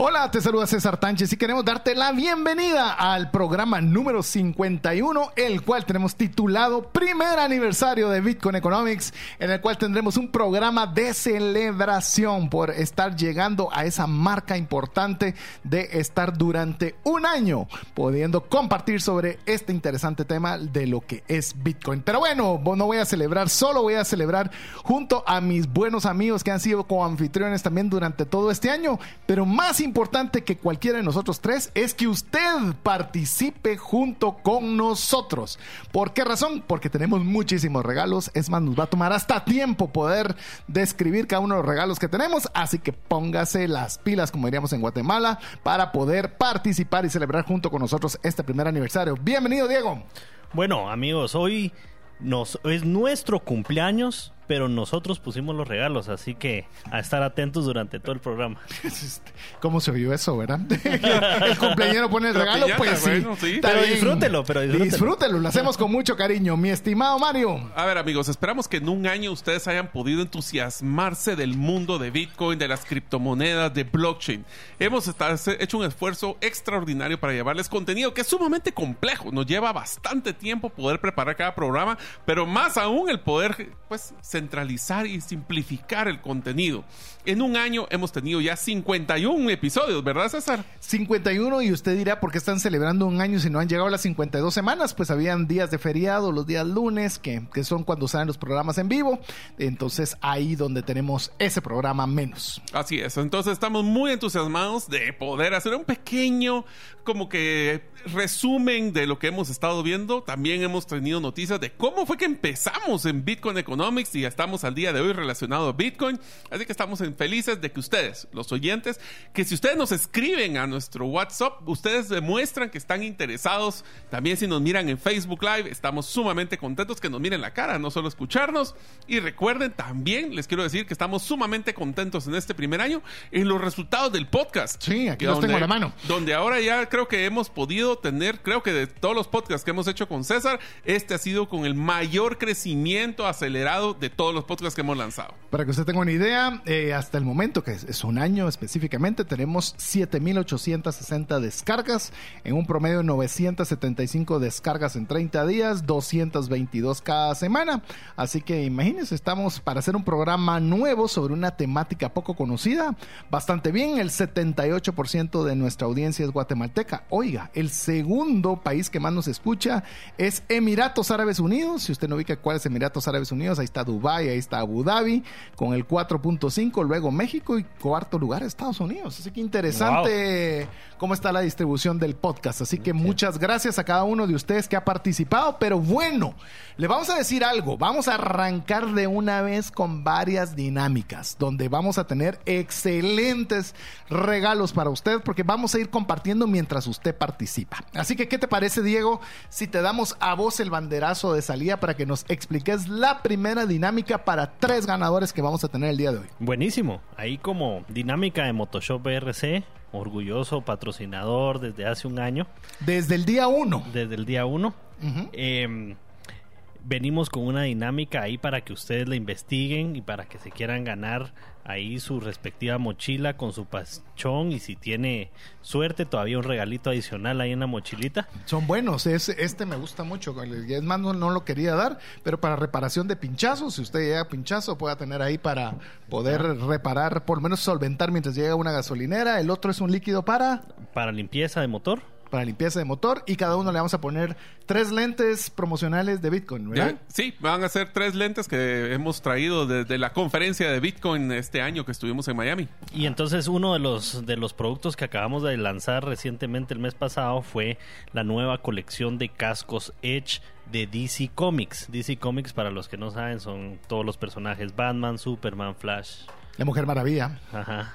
Hola, te saluda César Tánchez y queremos darte la bienvenida al programa número 51, el cual tenemos titulado Primer Aniversario de Bitcoin Economics, en el cual tendremos un programa de celebración por estar llegando a esa marca importante de estar durante un año pudiendo compartir sobre este interesante tema de lo que es Bitcoin. Pero bueno, no voy a celebrar, solo voy a celebrar junto a mis buenos amigos que han sido como anfitriones también durante todo este año, pero más importante que cualquiera de nosotros tres es que usted participe junto con nosotros. ¿Por qué razón? Porque tenemos muchísimos regalos. Es más, nos va a tomar hasta tiempo poder describir cada uno de los regalos que tenemos. Así que póngase las pilas, como diríamos en Guatemala, para poder participar y celebrar junto con nosotros este primer aniversario. Bienvenido, Diego. Bueno, amigos, hoy nos, es nuestro cumpleaños pero nosotros pusimos los regalos, así que a estar atentos durante todo el programa. ¿Cómo se vio eso, verdad? el cumpleañero pone el regalo, pues sí. Pero disfrútelo, pero disfrútelo. Disfrútelo, lo hacemos con mucho cariño, mi estimado Mario. A ver, amigos, esperamos que en un año ustedes hayan podido entusiasmarse del mundo de Bitcoin, de las criptomonedas, de blockchain. Hemos hecho un esfuerzo extraordinario para llevarles contenido que es sumamente complejo. Nos lleva bastante tiempo poder preparar cada programa, pero más aún el poder, pues, centralizar y simplificar el contenido. En un año hemos tenido ya 51 episodios, ¿verdad, César? 51 y usted dirá por qué están celebrando un año si no han llegado las 52 semanas, pues habían días de feriado, los días lunes, que, que son cuando salen los programas en vivo. Entonces ahí donde tenemos ese programa menos. Así es, entonces estamos muy entusiasmados de poder hacer un pequeño como que resumen de lo que hemos estado viendo. También hemos tenido noticias de cómo fue que empezamos en Bitcoin Economics y estamos al día de hoy relacionado a Bitcoin. Así que estamos felices de que ustedes, los oyentes, que si ustedes nos escriben a nuestro WhatsApp, ustedes demuestran que están interesados. También si nos miran en Facebook Live, estamos sumamente contentos que nos miren la cara, no solo escucharnos. Y recuerden también, les quiero decir que estamos sumamente contentos en este primer año en los resultados del podcast. Sí, aquí los tengo a la mano. Donde ahora ya creo que hemos podido tener, creo que de todos los podcasts que hemos hecho con César, este ha sido con el mayor crecimiento acelerado de todos los podcasts que hemos lanzado. Para que usted tenga una idea, eh, hasta el momento, que es un año específicamente, tenemos 7.860 descargas, en un promedio de 975 descargas en 30 días, 222 cada semana. Así que imagínense, estamos para hacer un programa nuevo sobre una temática poco conocida, bastante bien. El 78% de nuestra audiencia es guatemalteca Oiga, el segundo país que más nos escucha es Emiratos Árabes Unidos. Si usted no ubica cuál es Emiratos Árabes Unidos, ahí está Dubái, ahí está Abu Dhabi con el 4.5, luego México y cuarto lugar Estados Unidos. Así que interesante cómo está la distribución del podcast. Así que muchas gracias a cada uno de ustedes que ha participado. Pero bueno, le vamos a decir algo. Vamos a arrancar de una vez con varias dinámicas donde vamos a tener excelentes regalos para usted porque vamos a ir compartiendo mientras usted participa. Así que, ¿qué te parece, Diego, si te damos a vos el banderazo de salida para que nos expliques la primera dinámica para tres ganadores que vamos a tener el día de hoy? Buenísimo. Ahí como dinámica de Motoshop BRC, orgulloso patrocinador desde hace un año. Desde el día uno. Desde el día uno. Em, venimos con una dinámica ahí para que ustedes la investiguen y para que se quieran ganar ahí su respectiva mochila con su pachón y si tiene suerte todavía un regalito adicional ahí en la mochilita. Son buenos, es, este me gusta mucho, es más no, lo quería dar, pero para reparación de pinchazos, si usted llega a pinchazo pueda tener ahí para poder reparar, por lo menos solventar mientras llega una gasolinera, el otro es un líquido para... Para limpieza de motor para limpieza de motor y cada uno le vamos a poner tres lentes promocionales de Bitcoin, ¿verdad? Sí, van a ser tres lentes que hemos traído desde la conferencia de Bitcoin este año que estuvimos en Miami. Y entonces uno de los de los productos que acabamos de lanzar recientemente el mes pasado fue la nueva colección de cascos Edge de DC Comics. DC Comics para los que no saben son todos los personajes Batman, Superman, Flash, la Mujer Maravilla. Ajá.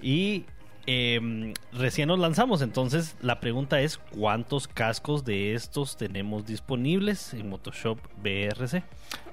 Y eh, recién nos lanzamos, entonces la pregunta es ¿cuántos cascos de estos tenemos disponibles en Motoshop BRC?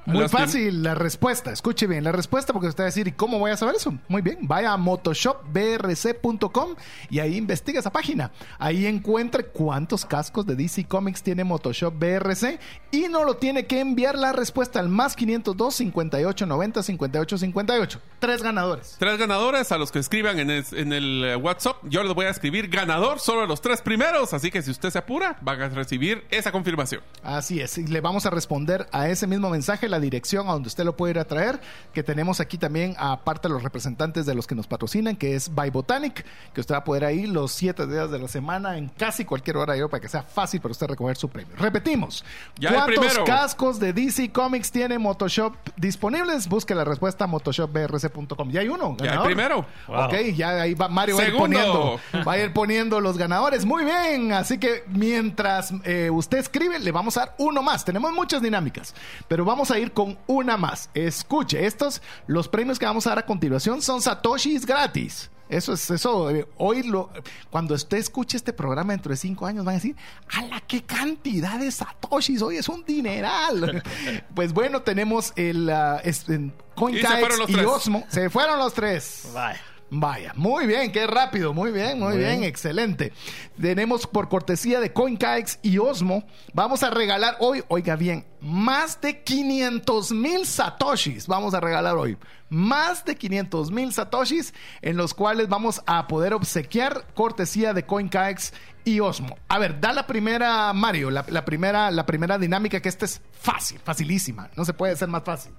Muy Las fácil la respuesta. Escuche bien la respuesta porque usted va a decir, ¿y cómo voy a saber eso? Muy bien, vaya a motoshopbrc.com y ahí investiga esa página. Ahí encuentre cuántos cascos de DC Comics tiene Motoshop BRC y no lo tiene que enviar la respuesta al más 502 58 90 58 58. Tres ganadores. Tres ganadores a los que escriban en el, en el, eh, WhatsApp. Yo les voy a escribir ganador solo a los tres primeros. Así que si usted se apura, van a recibir esa confirmación. Así es, y le vamos a responder a ese mismo mensaje la dirección a donde usted lo puede ir a traer, que tenemos aquí también aparte de los representantes de los que nos patrocinan, que es By Botanic, que usted va a poder ahí los siete días de la semana en casi cualquier hora yo para que sea fácil para usted recoger su premio. Repetimos, Ya ¿cuántos cascos de DC Comics tiene Motoshop disponibles? Busque la respuesta a motoshopbrc.com. Ya hay uno. Ya el ganador. primero. Wow. Ok, ya ahí va Mario va a ir poniendo, va a ir poniendo los ganadores. Muy bien, así que mientras eh, usted escribe, le vamos a dar uno más. Tenemos muchas dinámicas, pero vamos a ir con una más. Escuche, estos, los premios que vamos a dar a continuación son Satoshis gratis. Eso es eso. eh, Hoy, lo, cuando usted escuche este programa dentro de cinco años, van a decir: ¡A qué cantidad de Satoshis! Hoy es un dineral. pues bueno, tenemos el uh, Y se fueron CoinKitex los y tres. Osmo. Se fueron los tres. Vaya. Vaya, muy bien, qué rápido, muy bien, muy, Muy bien, bien. excelente. Tenemos por cortesía de CoinKaex y Osmo, vamos a regalar hoy, oiga bien, más de 500 mil satoshis vamos a regalar hoy. Más de 500 mil satoshis en los cuales vamos a poder obsequiar cortesía de CoinKaex y Osmo. A ver, da la primera, Mario, la, primera, la primera dinámica que esta es fácil, facilísima, no se puede ser más fácil.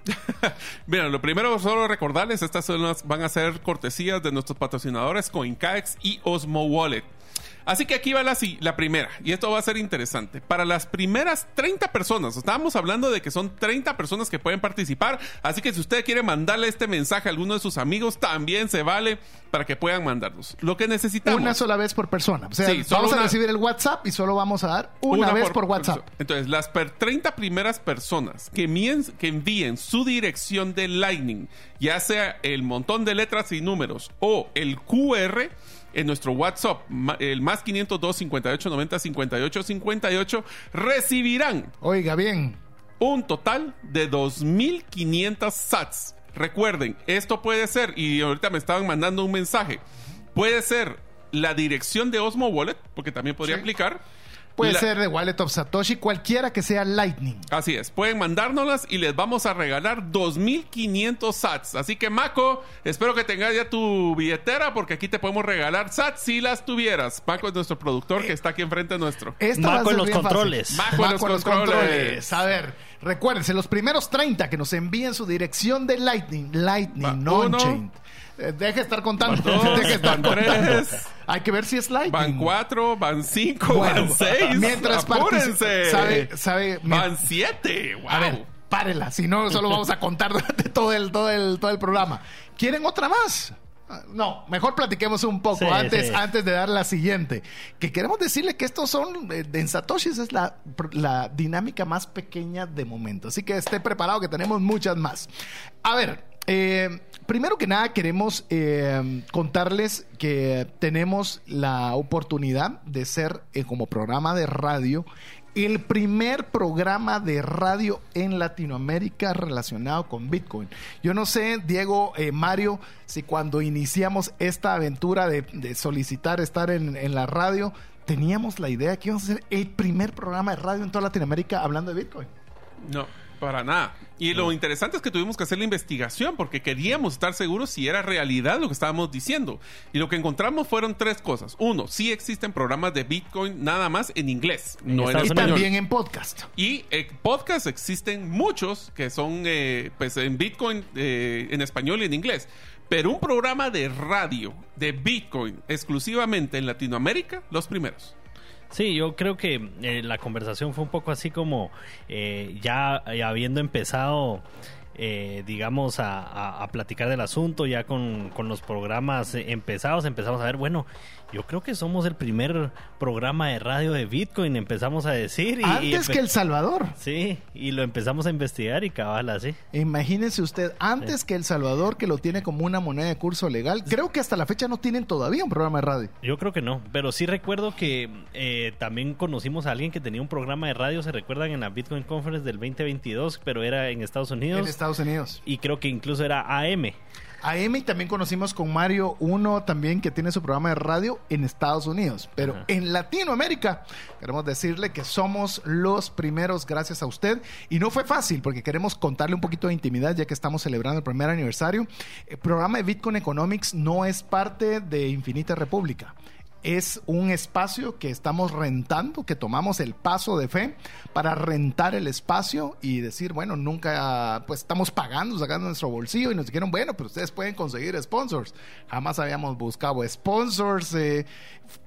Mira, lo primero solo recordarles, estas son las- van a ser cortesías de nuestros patrocinadores CoinCaex y Osmo Wallet. Así que aquí va la, la primera, y esto va a ser interesante. Para las primeras 30 personas, estábamos hablando de que son 30 personas que pueden participar, así que si usted quiere mandarle este mensaje a alguno de sus amigos, también se vale para que puedan mandarnos. Lo que necesitamos... Una sola vez por persona. O sea, Sí, vamos a recibir el WhatsApp y solo vamos a dar una, vez por, WhatsApp. Entonces, las per- 30 primeras personas que envíen, que envíen su dirección de Lightning, ya sea el montón de letras y números o el QR, en nuestro WhatsApp, el más 502 58 90 58 58, recibirán Oiga, bien. un total de 2.500 sats. Recuerden, esto puede ser, y ahorita me estaban mandando un mensaje, puede ser la dirección de Osmo Wallet, porque también podría Sí. aplicar. Puede La- ser de Wallet of Satoshi, cualquiera que sea Lightning. Así es, pueden mandárnoslas y les vamos a regalar 2.500 sats. Así que, Maco, espero que tengas ya tu billetera porque aquí te podemos regalar sats si las tuvieras. Maco es nuestro productor que está aquí enfrente nuestro. Esta Maco en los controles. Maco en los controles. A ver, recuérdense, los primeros 30 que nos envíen su dirección de Lightning, Lightning, Va, no uno. Eh, Deje de estar contando. Van dos, Deje de estar van contando. tres. Hay que ver si es Lightning. Van cuatro, van cinco, Bueno, van seis. mientras Apúrense. sabe- sabe- van siete. Wow. A ver, párela, si no, solo vamos a contar durante todo el, todo el, todo el programa. ¿Quieren otra más? No, mejor platiquemos un poco Sí, antes, sí. antes de dar la siguiente. Que queremos decirle que estos son, eh, en Satoshis es la, la dinámica más pequeña de momento. Así que esté preparado que tenemos muchas más. A ver, eh, primero que nada queremos eh, contarles que tenemos la oportunidad de ser eh, como programa de radio el primer programa de radio en Latinoamérica relacionado con Bitcoin. Yo no sé, Diego, eh, Mario, si cuando iniciamos esta aventura de, solicitar estar en, en la radio, teníamos la idea que íbamos a ser el primer programa de radio en toda Latinoamérica hablando de Bitcoin. No, para nada. Y lo interesante es que tuvimos que hacer la investigación porque queríamos estar seguros si era realidad lo que estábamos diciendo. Y lo que encontramos fueron tres cosas. Uno, sí existen programas de Bitcoin nada más en inglés, En no en Estados Y español. también en podcast. Y eh, podcasts existen muchos que son eh, pues en Bitcoin eh, en español y en inglés. Pero un programa de radio de Bitcoin exclusivamente en Latinoamérica, los primeros. Sí, yo creo que eh, la conversación fue un poco así como eh, ya, ya habiendo empezado eh, digamos, a, a, platicar del asunto, ya con, con los programas empezados, empezamos a ver, bueno, yo creo que somos el primer programa de radio de Bitcoin, empezamos a decir. Y, Antes que El Salvador. Sí, y lo empezamos a investigar y cabal así. Imagínense usted, antes que El Salvador, que lo tiene como una moneda de curso legal, creo que hasta la fecha no tienen todavía un programa de radio. Yo creo que no, pero sí recuerdo que eh, también conocimos a alguien que tenía un programa de radio, se recuerdan en la Bitcoin Conference del 2022, pero era en Estados Unidos. En Estados Unidos. Y creo que incluso era AM. A Emi también conocimos con Mario uno también que tiene su programa de radio en Estados Unidos. Pero en Latinoamérica queremos decirle que somos los primeros gracias a usted. Y no fue fácil porque queremos contarle un poquito de intimidad ya que estamos celebrando el primer aniversario. El programa de Bitcoin Economics no es parte de Infinita República es un espacio que estamos rentando, que tomamos el paso de fe para rentar el espacio y decir, bueno, nunca, pues estamos pagando, sacando nuestro bolsillo y nos dijeron, bueno, pero ustedes pueden conseguir sponsors. Jamás habíamos buscado sponsors, eh,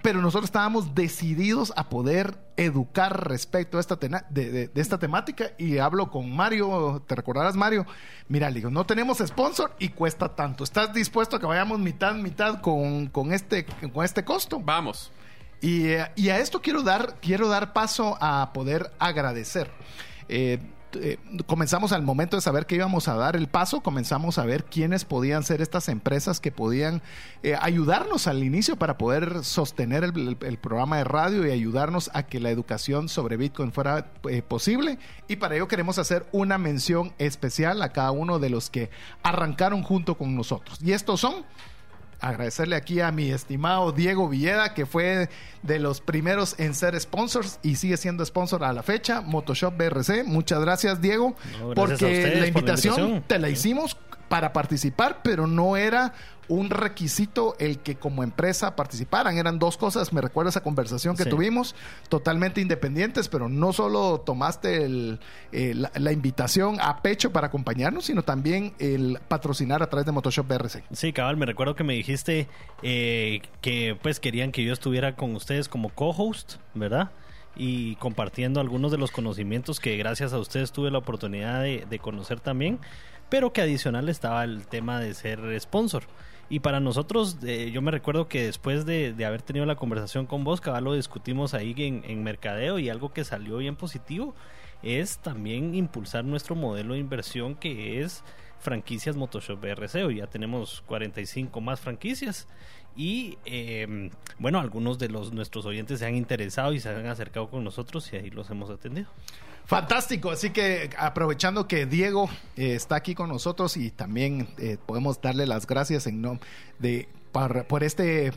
pero nosotros estábamos decididos a poder educar respecto a esta, de, esta temática y hablo con Mario, te recordarás Mario, mira, le digo, no tenemos sponsor y cuesta tanto, ¿estás dispuesto a que vayamos mitad, mitad con, con este, con este costo? Vamos. Y, eh, y, a esto quiero dar, quiero dar paso a poder agradecer. Eh, eh, comenzamos al momento de saber que íbamos a dar el paso, comenzamos a ver quiénes podían ser estas empresas que podían eh, ayudarnos al inicio para poder sostener el, programa de radio y ayudarnos a que la educación sobre Bitcoin fuera eh, posible. Y para ello queremos hacer una mención especial a cada uno de los que arrancaron junto con nosotros. Y estos son agradecerle aquí a mi estimado Diego Villeda, que fue de los primeros en ser sponsors y sigue siendo sponsor a la fecha, Motoshop BRC. Muchas gracias, Diego, porque la invitación, te la hicimos para participar, pero no era un requisito el que como empresa participaran. Eran dos cosas, me recuerdo esa conversación que tuvimos, totalmente independientes, pero no solo tomaste el, eh, la, invitación a pecho para acompañarnos, sino también el patrocinar a través de Motoshop BRC. Sí, cabal, me recuerdo que me dijiste eh, que pues querían que yo estuviera con ustedes como co-host, ¿verdad? y compartiendo algunos de los conocimientos que gracias a ustedes tuve la oportunidad de, de conocer también, pero que adicional estaba el tema de ser sponsor. Y para nosotros, eh, yo me recuerdo que después de, haber tenido la conversación con vos, cabal, lo discutimos ahí en, Mercadeo y algo que salió bien positivo es también impulsar nuestro modelo de inversión que es franquicias Motoshop BRC. Hoy ya tenemos 45 más franquicias y eh, bueno, algunos de los nuestros oyentes se han interesado y se han acercado con nosotros y ahí los hemos atendido. Fantástico, así que aprovechando que Diego eh, está aquí con nosotros y también eh, podemos darle las gracias en nombre de por este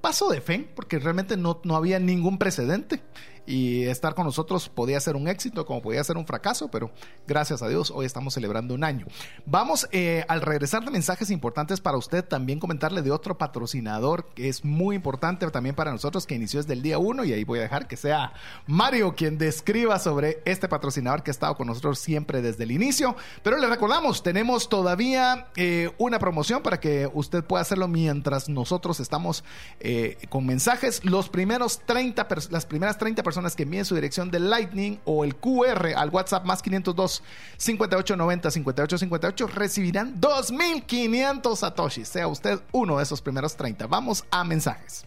paso de fe, porque realmente no, no había ningún precedente y estar con nosotros podía ser un éxito como podía ser un fracaso, pero gracias a Dios hoy estamos celebrando un año. Vamos eh, al regresar de mensajes importantes para usted, también comentarle de otro patrocinador que es muy importante también para nosotros que inició desde el día uno y ahí voy a dejar que sea Mario quien describa sobre este patrocinador que ha estado con nosotros siempre desde el inicio. Pero le recordamos, tenemos todavía eh, una promoción para que usted pueda hacerlo mientras nosotros estamos eh, con mensajes. Los primeros 30, las primeras 30 personas personas que envíen su dirección de Lightning o el QR al WhatsApp más 502 5890 5858 recibirán 2500 satoshis. Sea usted uno de esos primeros 30. Vamos a mensajes.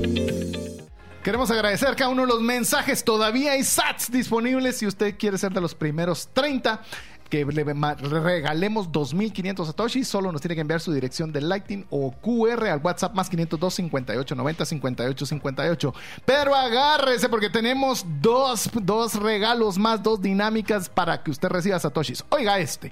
Queremos agradecer cada uno de los mensajes. Todavía hay SATs disponibles si usted quiere ser de los primeros 30 que le regalemos 2.500 satoshis, solo nos tiene que enviar su dirección de Lightning o QR al WhatsApp más 502 58 90 58 58. Pero agárrese porque tenemos dos, dos regalos más, dos dinámicas para que usted reciba satoshis. Oiga este.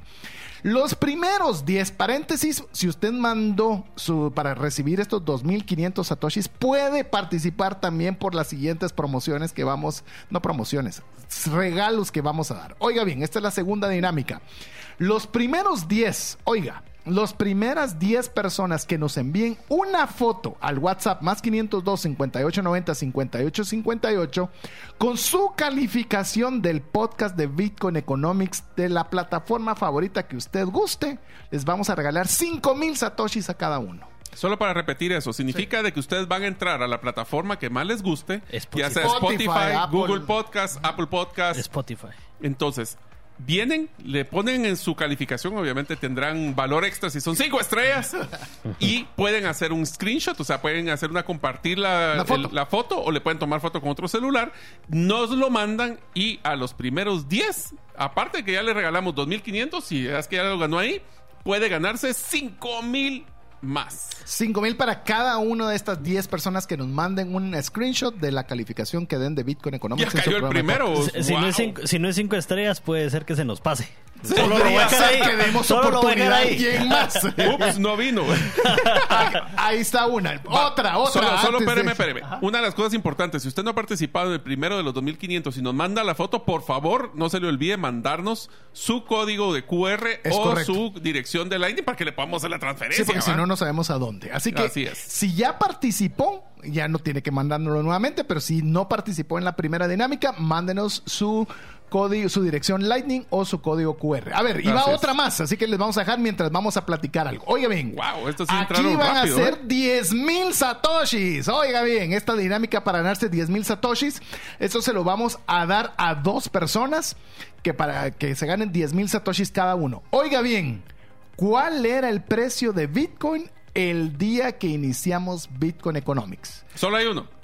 Los primeros 10 paréntesis, si usted mandó su, para recibir estos 2.500 satoshis, puede participar también por las siguientes promociones que vamos, no promociones, regalos que vamos a dar. Oiga bien, esta es la segunda dinámica. Los primeros 10, oiga, las primeras 10 personas que nos envíen una foto al WhatsApp más 502 5890 5858 con su calificación del podcast de Bitcoin Economics de la plataforma favorita que usted guste, les vamos a regalar 5000 satoshis a cada uno. Solo para repetir eso, significa de que ustedes van a entrar a la plataforma que más les guste, Spotify. ya sea Spotify, Spotify, Apple. Google Podcast, Apple Podcast. Spotify. Entonces, vienen, le ponen en su calificación, obviamente tendrán valor extra si son cinco estrellas y pueden hacer un screenshot, o sea, pueden hacer una compartir la, La foto. el- la foto o le pueden tomar foto con otro celular, nos lo mandan y a los primeros 10, aparte de que ya le regalamos 2.500, si es que ya lo ganó ahí, puede ganarse 5.000 más. 5000 para cada una de estas 10 personas que nos manden un screenshot de la calificación que den de Bitcoin Ya Economics. su cayó el primero. Si, si no es cinco, si no es cinco estrellas, puede ser que se nos pase. Podría Solo lo voy a que demos Solo oportunidad a alguien más. Ups, no vino. Ahí está una. Otra, otra. Solo, solo espéreme, espéreme. Una de las cosas importantes, si usted no ha participado en el primero de los 2500 y nos manda la foto, por favor, no se le olvide mandarnos su código de QR Es o correcto. su dirección de Lightning para que le podamos hacer la Sí, transferencia. porque si no, no sabemos a dónde. Así que, Así si ya participó, ya no tiene que mandárnoslo nuevamente, pero si no participó en la primera dinámica, mándenos su código, su dirección Lightning o su código QR. A ver, y va otra más, así que les vamos a dejar mientras vamos a platicar algo. Oiga bien. Wow, estos sí Aquí van rápido, a ser ¿eh? 10 mil satoshis. Oiga bien, esta dinámica para ganarse 10 mil satoshis, esto se lo vamos a dar a dos personas que para que se ganen 10 mil satoshis cada uno. Oiga bien, ¿cuál era el precio de Bitcoin el día que iniciamos Bitcoin Economics? Solo hay uno.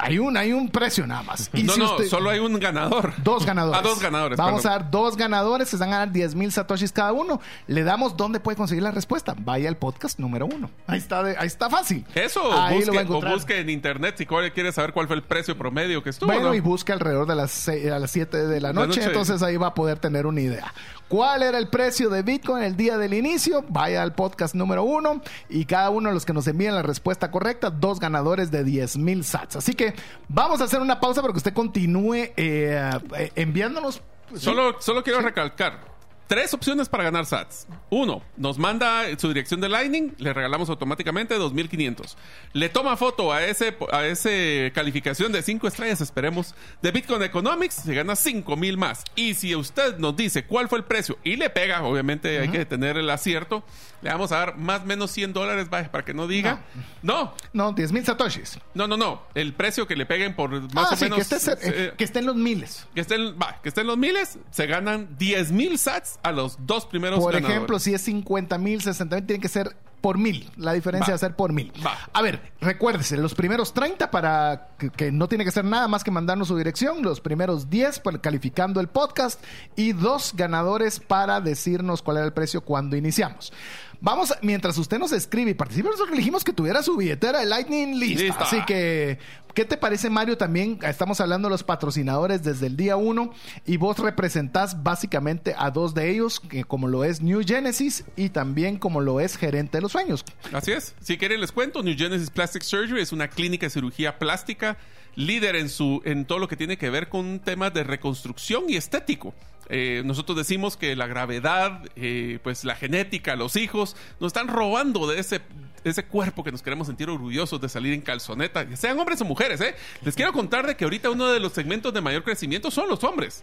Hay un, hay un precio nada más. Y no, si no, usted- solo hay un ganador. Dos ganadores. Ah, dos ganadores. Vamos perdón. a dar dos ganadores se van a ganar 10 mil satoshis cada uno. Le damos dónde puede conseguir la respuesta. Vaya al podcast número uno. Ahí está, de- ahí está fácil. Eso, ahí busque, lo va a o busque en internet si quiere saber cuál fue el precio promedio que estuvo. Bueno, ¿no? y busque alrededor de las, seis- a las 7 de la La noche, noche. entonces ahí va a poder tener una idea. ¿Cuál era el precio de Bitcoin el día del inicio? Vaya al podcast número uno y cada uno de los que nos envíen la respuesta correcta, dos ganadores de 10 mil sats. Así que vamos a hacer una pausa para que usted continúe eh, eh, enviándonos. Solo, solo quiero recalcar. Tres opciones para ganar sats. Uno, nos manda su dirección de Lightning, le regalamos automáticamente 2500. Le toma foto a ese a ese calificación de 5 estrellas, esperemos, de Bitcoin Economics, se gana 5000 más. Y si usted nos dice cuál fue el precio y le pega, obviamente hay que tener el acierto, le vamos a dar más o menos 100 dólares, para que no diga. No, No, 10 mil satoshis. no, no, no. El precio que le peguen por más ah, o sí, menos. que esté, cer- eh, que esté en los miles. que estén, va, que estén los miles, se ganan 10 mil sats a los dos primeros Por ganadores. ejemplo, si es 50 mil, 60 mil, tiene que ser por mil. La diferencia Va. va a ser por mil. Va. A ver, recuérdese, los primeros 30 para que, que no tiene que ser nada más que mandarnos su dirección, los primeros 10 para- calificando el podcast y dos ganadores para decirnos cuál era el precio cuando iniciamos. Vamos, a- mientras usted nos escribe y participa, nosotros elegimos que tuviera su billetera de Lightning lista. Lista. Así que, ¿qué te parece, Mario? También estamos hablando de los patrocinadores desde el día uno y vos representás básicamente a dos de ellos, que como lo es New Genesis y también como lo es Gerente de los Sueños. Así es. Si quieren les cuento, New Genesis Plastic Surgery es una clínica de cirugía plástica líder en, su, en todo lo que tiene que ver con temas de reconstrucción y estético. Eh, nosotros decimos que la gravedad, eh, pues la genética, los hijos, nos están robando de ese, ese cuerpo que nos queremos sentir orgullosos de salir en calzoneta, sean hombres o mujeres. ¿eh? Les quiero contar de que ahorita uno de los segmentos de mayor crecimiento son los hombres.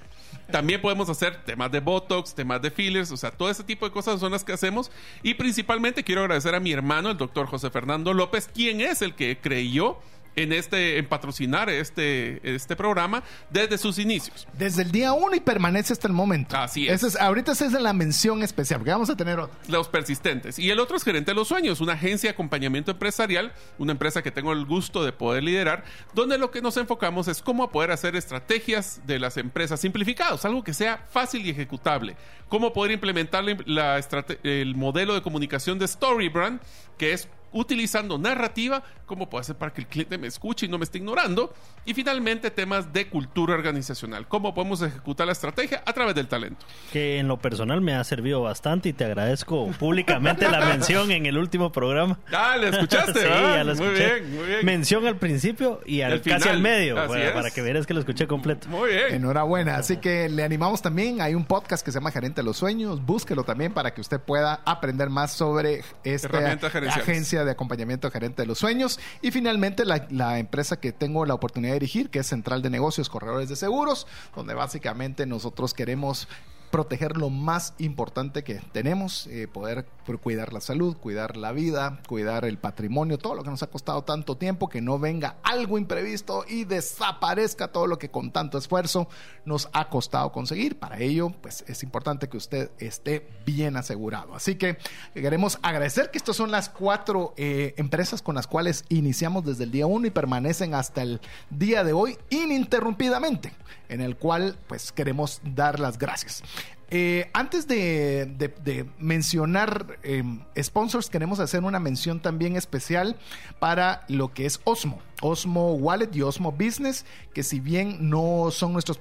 También podemos hacer temas de Botox, temas de fillers, o sea, todo ese tipo de cosas son las que hacemos. Y principalmente quiero agradecer a mi hermano, el doctor José Fernando López, quien es el que creyó en este en patrocinar este este programa desde sus inicios. Desde el día uno y permanece hasta el momento. Así es. es ahorita esa es la mención especial, porque vamos a tener otro. Los persistentes. Y el otro es Gerente de los Sueños, una agencia de acompañamiento empresarial, una empresa que tengo el gusto de poder liderar, donde lo que nos enfocamos es cómo poder hacer estrategias de las empresas simplificados, algo que sea fácil y ejecutable. Cómo poder implementar la, el modelo de comunicación de Storybrand, que es utilizando narrativa, cómo puedo hacer para que el cliente me escuche y no me esté ignorando. Y finalmente temas de cultura organizacional, cómo podemos ejecutar la estrategia a través del talento. Que en lo personal me ha servido bastante y te agradezco públicamente la mención en el último programa. Ah, ¿le escuchaste? sí, ya lo escuché. Muy bien, muy bien. Mención al principio y al, casi al medio, para, para, que veas que lo escuché completo. Muy bien. Enhorabuena. Así que le animamos también. Hay un podcast que se llama Gerente de los Sueños. Búsquelo también para que usted pueda aprender más sobre esta agencia de acompañamiento gerente de los sueños. Y finalmente la, la, empresa que tengo la oportunidad de dirigir, que es Central de Negocios Corredores de Seguros, donde básicamente nosotros queremos proteger lo más importante que tenemos, eh, poder cuidar la salud, cuidar la vida, cuidar el patrimonio, todo lo que nos ha costado tanto tiempo, que no venga algo imprevisto y desaparezca todo lo que con tanto esfuerzo nos ha costado conseguir. Para ello, pues es importante que usted esté bien asegurado. Así que queremos agradecer que estas son las cuatro eh, empresas con las cuales iniciamos desde el día uno y permanecen hasta el día de hoy ininterrumpidamente, en el cual pues queremos dar las gracias. Eh, antes de, mencionar em, sponsors, queremos hacer una mención también especial para lo que es Osmo. Osmo Wallet y Osmo Business, que si bien no son nuestros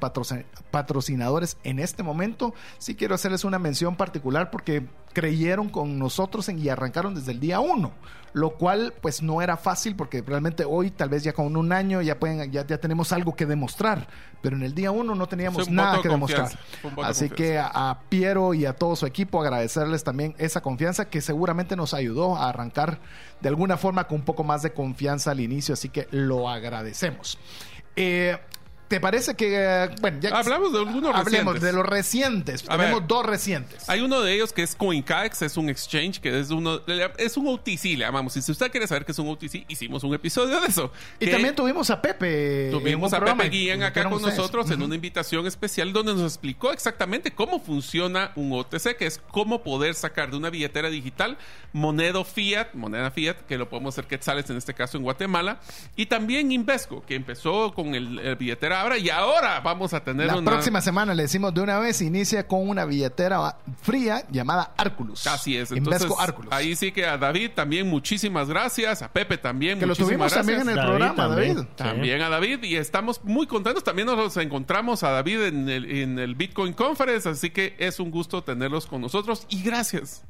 patrocinadores en este momento, sí quiero hacerles una mención particular porque creyeron con nosotros y arrancaron desde el día uno lo cual pues no era fácil porque realmente hoy tal vez ya con un año ya pueden ya, ya tenemos algo que demostrar, pero en el día uno no teníamos nada que demostrar. Así que a, Piero y a todo su equipo agradecerles también esa confianza que seguramente nos ayudó a arrancar de alguna forma con un poco más de confianza al inicio, así que lo agradecemos. Eh, ¿Te parece que, eh, bueno, ya hablamos de algunos hablemos de los recientes. Tenemos dos recientes. Hay uno de ellos que es CoinCax, es un exchange que es uno es un OTC, le llamamos. Y si usted quiere saber qué es un OTC, hicimos un episodio de eso. Y también tuvimos a Pepe. Tuvimos a Pepe Guillén acá con nosotros en una invitación especial donde nos explicó exactamente cómo funciona un OTC, que es cómo poder sacar de una billetera digital moneda fiat, moneda fiat, que lo podemos hacer quetzales en este caso en Guatemala, y también Invesco, que empezó con el, el billetera y ahora vamos a tener la próxima semana le decimos de una vez inicia con una billetera fría llamada Arculus. Así es. Entonces, ahí sí que a David también muchísimas gracias, a Pepe también que lo tuvimos también en el programa, David. También a David y estamos muy contentos. También nos encontramos a David en el, en el Bitcoin Conference, así que es un gusto tenerlos con nosotros y gracias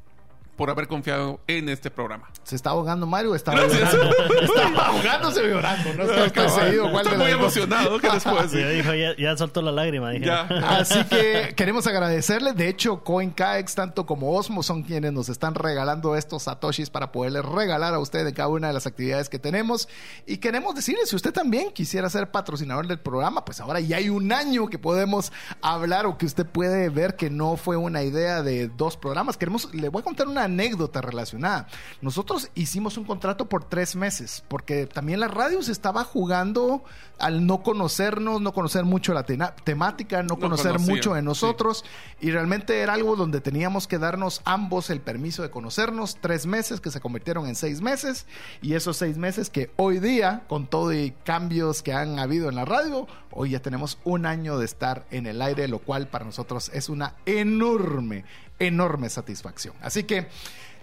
por haber confiado en este programa. ¿Se está ahogando Mario estaba llorando? estaba ahogándose llorando. No estoy, seguido, estoy muy emocionado. ¿Qué les puedo decir? Dijo, ya, ya, soltó la lágrima. Así que queremos agradecerle. De hecho, CoinCaex, tanto como Osmo, son quienes nos están regalando estos satoshis para poderles regalar a usted en cada una de las actividades que tenemos. Y queremos decirle, si usted también quisiera ser patrocinador del programa, pues ahora ya hay un año que podemos hablar o que usted puede ver que no fue una idea de dos programas. Queremos, le voy a contar una anécdota relacionada. Nosotros hicimos un contrato por tres meses, porque también la radio se estaba jugando al no conocernos, no conocer mucho la temática, no, conocer mucho de nosotros, y realmente era algo donde teníamos que darnos ambos el permiso de conocernos, tres meses que se convirtieron en seis meses, y esos seis meses que hoy día, con todo y cambios que han habido en la radio, hoy ya tenemos un año de estar en el aire, lo cual para nosotros es una enorme, enorme satisfacción. Así que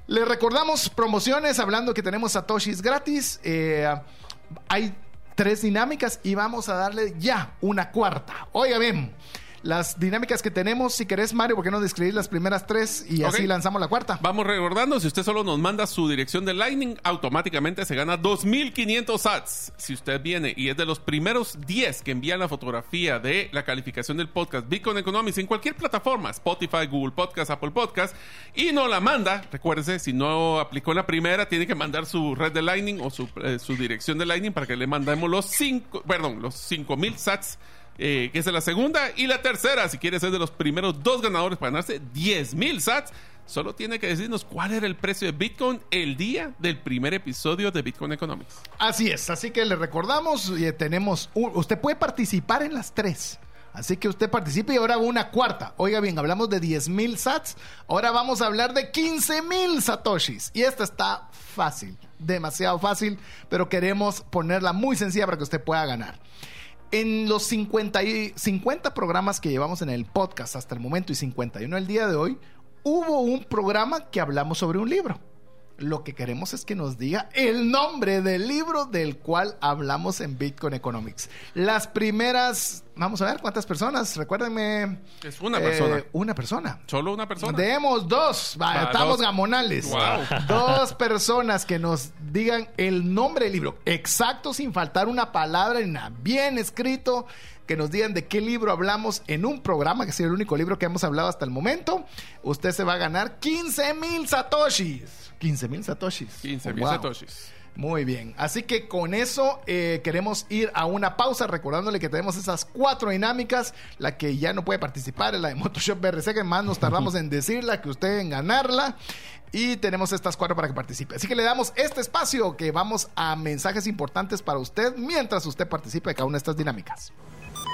le recordamos promociones, hablando que tenemos Satoshis gratis. Eh, hay tres dinámicas y vamos a darle ya una cuarta. Oiga bien, las dinámicas que tenemos. Si querés, Mario, ¿por qué no describir las primeras tres y así lanzamos la cuarta? Vamos recordando, si usted solo nos manda su dirección de Lightning, automáticamente se gana 2.500 sats. Si usted viene y es de los primeros 10 que envían la fotografía de la calificación del podcast Bitcoin Economics en cualquier plataforma, Spotify, Google Podcast, Apple Podcast, y no la manda, recuérdese, si no aplicó la primera, tiene que mandar su red de Lightning o su, eh, su dirección de Lightning para que le mandemos los 5, perdón, los 5.000 sats. Eh, que es la segunda y la tercera, si quiere ser de los primeros dos ganadores para ganarse 10.000 sats, Solo tiene que decirnos cuál era el precio de Bitcoin el día del primer episodio de Bitcoin Economics. Así es, así que le recordamos, eh, tenemos, usted puede participar en las tres. Así que usted participe y ahora una cuarta. Oiga bien, hablamos de 10 mil sats, ahora vamos a hablar de 15 mil satoshis. Y esta está fácil, demasiado fácil, pero queremos ponerla muy sencilla para que usted pueda ganar. En los 50, y 50 programas que llevamos en el podcast hasta el momento y 51 el día de hoy, hubo un programa que hablamos sobre un libro. Lo que queremos es que nos diga el nombre del libro del cual hablamos en Bitcoin Economics. Las primeras, vamos a ver cuántas personas, recuérdenme. Es una eh, persona. Una persona. Solo una persona. Demos dos, Va, estamos dos. gamonales. Wow. Dos personas que nos digan el nombre del libro, exacto, sin faltar una palabra ni nada, bien escrito, que nos digan de qué libro hablamos en un programa, que es el único libro que hemos hablado hasta el momento. Usted se va a ganar 15 mil satoshis. 15 mil satoshis. 15 mil Wow. satoshis. Muy bien, así que con eso eh, queremos ir a una pausa recordándole que tenemos esas cuatro dinámicas, la que ya no puede participar es la de Motoshop BRC, que más nos tardamos en decirla que usted en ganarla, y tenemos estas cuatro para que participe. Así que le damos este espacio que vamos a mensajes importantes para usted mientras usted participe de cada una de estas dinámicas.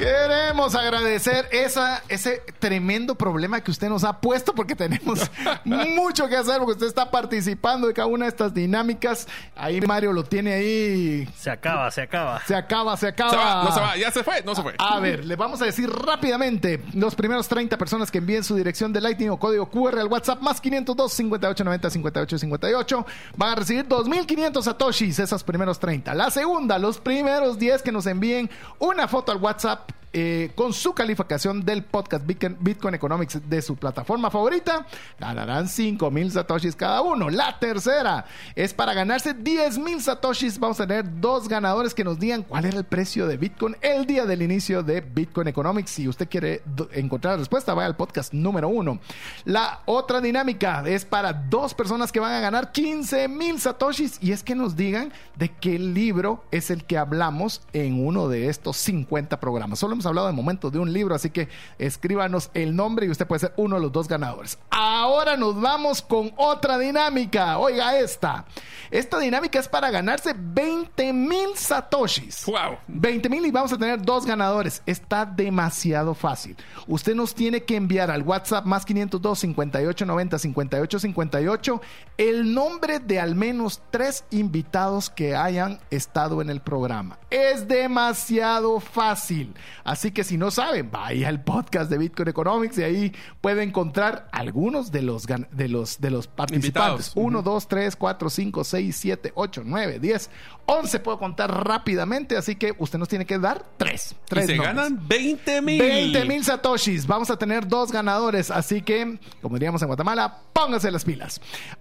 Queremos agradecer esa, ese tremendo problema que usted nos ha puesto porque tenemos mucho que hacer porque usted está participando de cada una de estas dinámicas. Ahí Mario lo tiene ahí. Se acaba, se acaba. Se acaba, se acaba. Se va, no se va, ya se fue, no se fue. A ver, le vamos a decir rápidamente los primeros 30 personas que envíen su dirección de Lightning o código QR al WhatsApp más 502 5890 5858 van a recibir 2500 satoshis esos primeros 30. La segunda, los primeros 10 que nos envíen una foto al WhatsApp up. Eh, con su calificación del podcast Bitcoin, Economics de su plataforma favorita, ganarán 5 mil satoshis cada uno. La tercera es para ganarse 10 mil satoshis. Vamos a tener dos ganadores que nos digan cuál era el precio de Bitcoin el día del inicio de Bitcoin Economics. Si usted quiere encontrar la respuesta, vaya al podcast número uno. La otra dinámica es para dos personas que van a ganar 15 mil satoshis y es que nos digan de qué libro es el que hablamos en uno de estos 50 programas. Solo hemos hablado de momento de un libro, así que escríbanos el nombre y usted puede ser uno de los dos ganadores. Ahora nos vamos con otra dinámica. Oiga esta. Esta dinámica es para ganarse 20 mil satoshis. Wow. 20 mil y vamos a tener dos ganadores. Está demasiado fácil. Usted nos tiene que enviar al WhatsApp más 502 58 90 58 58 el nombre de al menos tres invitados que hayan estado en el programa. Es demasiado fácil. Así que si no saben, vaya al podcast de Bitcoin Economics y ahí puede encontrar algunos de los, de los, de los participantes. 1, 2, 3, 4, 5, 6, 7, 8, 9, 10, 11 puedo contar rápidamente, así que usted nos tiene que dar 3. y se ganan 20 mil. 20 mil satoshis. Vamos a tener dos ganadores, así que, como diríamos en Guatemala, pónganse las pilas.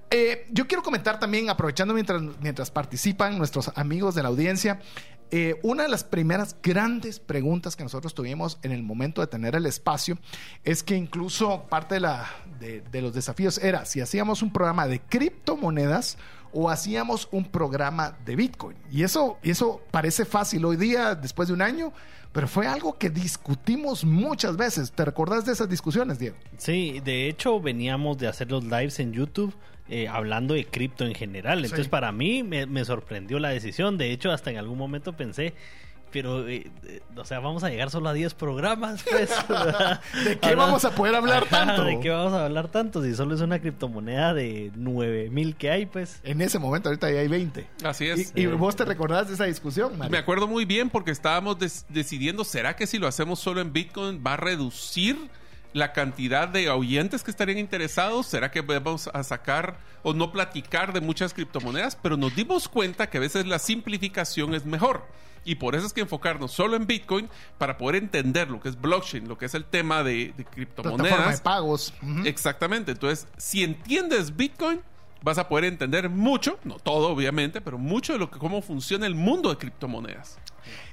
Eh, yo quiero comentar también, aprovechando mientras, mientras participan nuestros amigos de la audiencia, eh, una de las primeras grandes preguntas que nosotros tuvimos en el momento de tener el espacio es que incluso parte de, la, los desafíos era si hacíamos un programa de criptomonedas o hacíamos un programa de Bitcoin. Y eso, eso parece fácil hoy día, después de un año, pero fue algo que discutimos muchas veces. ¿Te recordás de esas discusiones, Diego? Sí, de hecho veníamos de hacer los lives en YouTube eh, hablando de cripto en general. Entonces, para mí me, sorprendió la decisión. De hecho, hasta en algún momento pensé, pero, eh, eh, o sea, vamos a llegar solo a 10 programas, pues. ¿De qué vamos a poder hablar tanto? ¿De qué vamos a hablar tanto? Si solo es una criptomoneda de 9000 que hay, pues. En ese momento, ahorita ya hay 20. Así es. ¿Y, vos te recordás de esa discusión, Me acuerdo muy bien porque estábamos decidiendo, ¿será que si lo hacemos solo en Bitcoin va a reducir la cantidad de oyentes que estarían interesados? ¿Será que vamos a sacar o no platicar de muchas criptomonedas? Pero nos dimos cuenta que a veces la simplificación es mejor. Y por eso es que enfocarnos solo en Bitcoin para poder entender lo que es blockchain, lo que es el tema de, criptomonedas. de pagos. Exactamente. Entonces, si entiendes Bitcoin, vas a poder entender mucho, no todo obviamente, pero mucho de lo que cómo funciona el mundo de criptomonedas.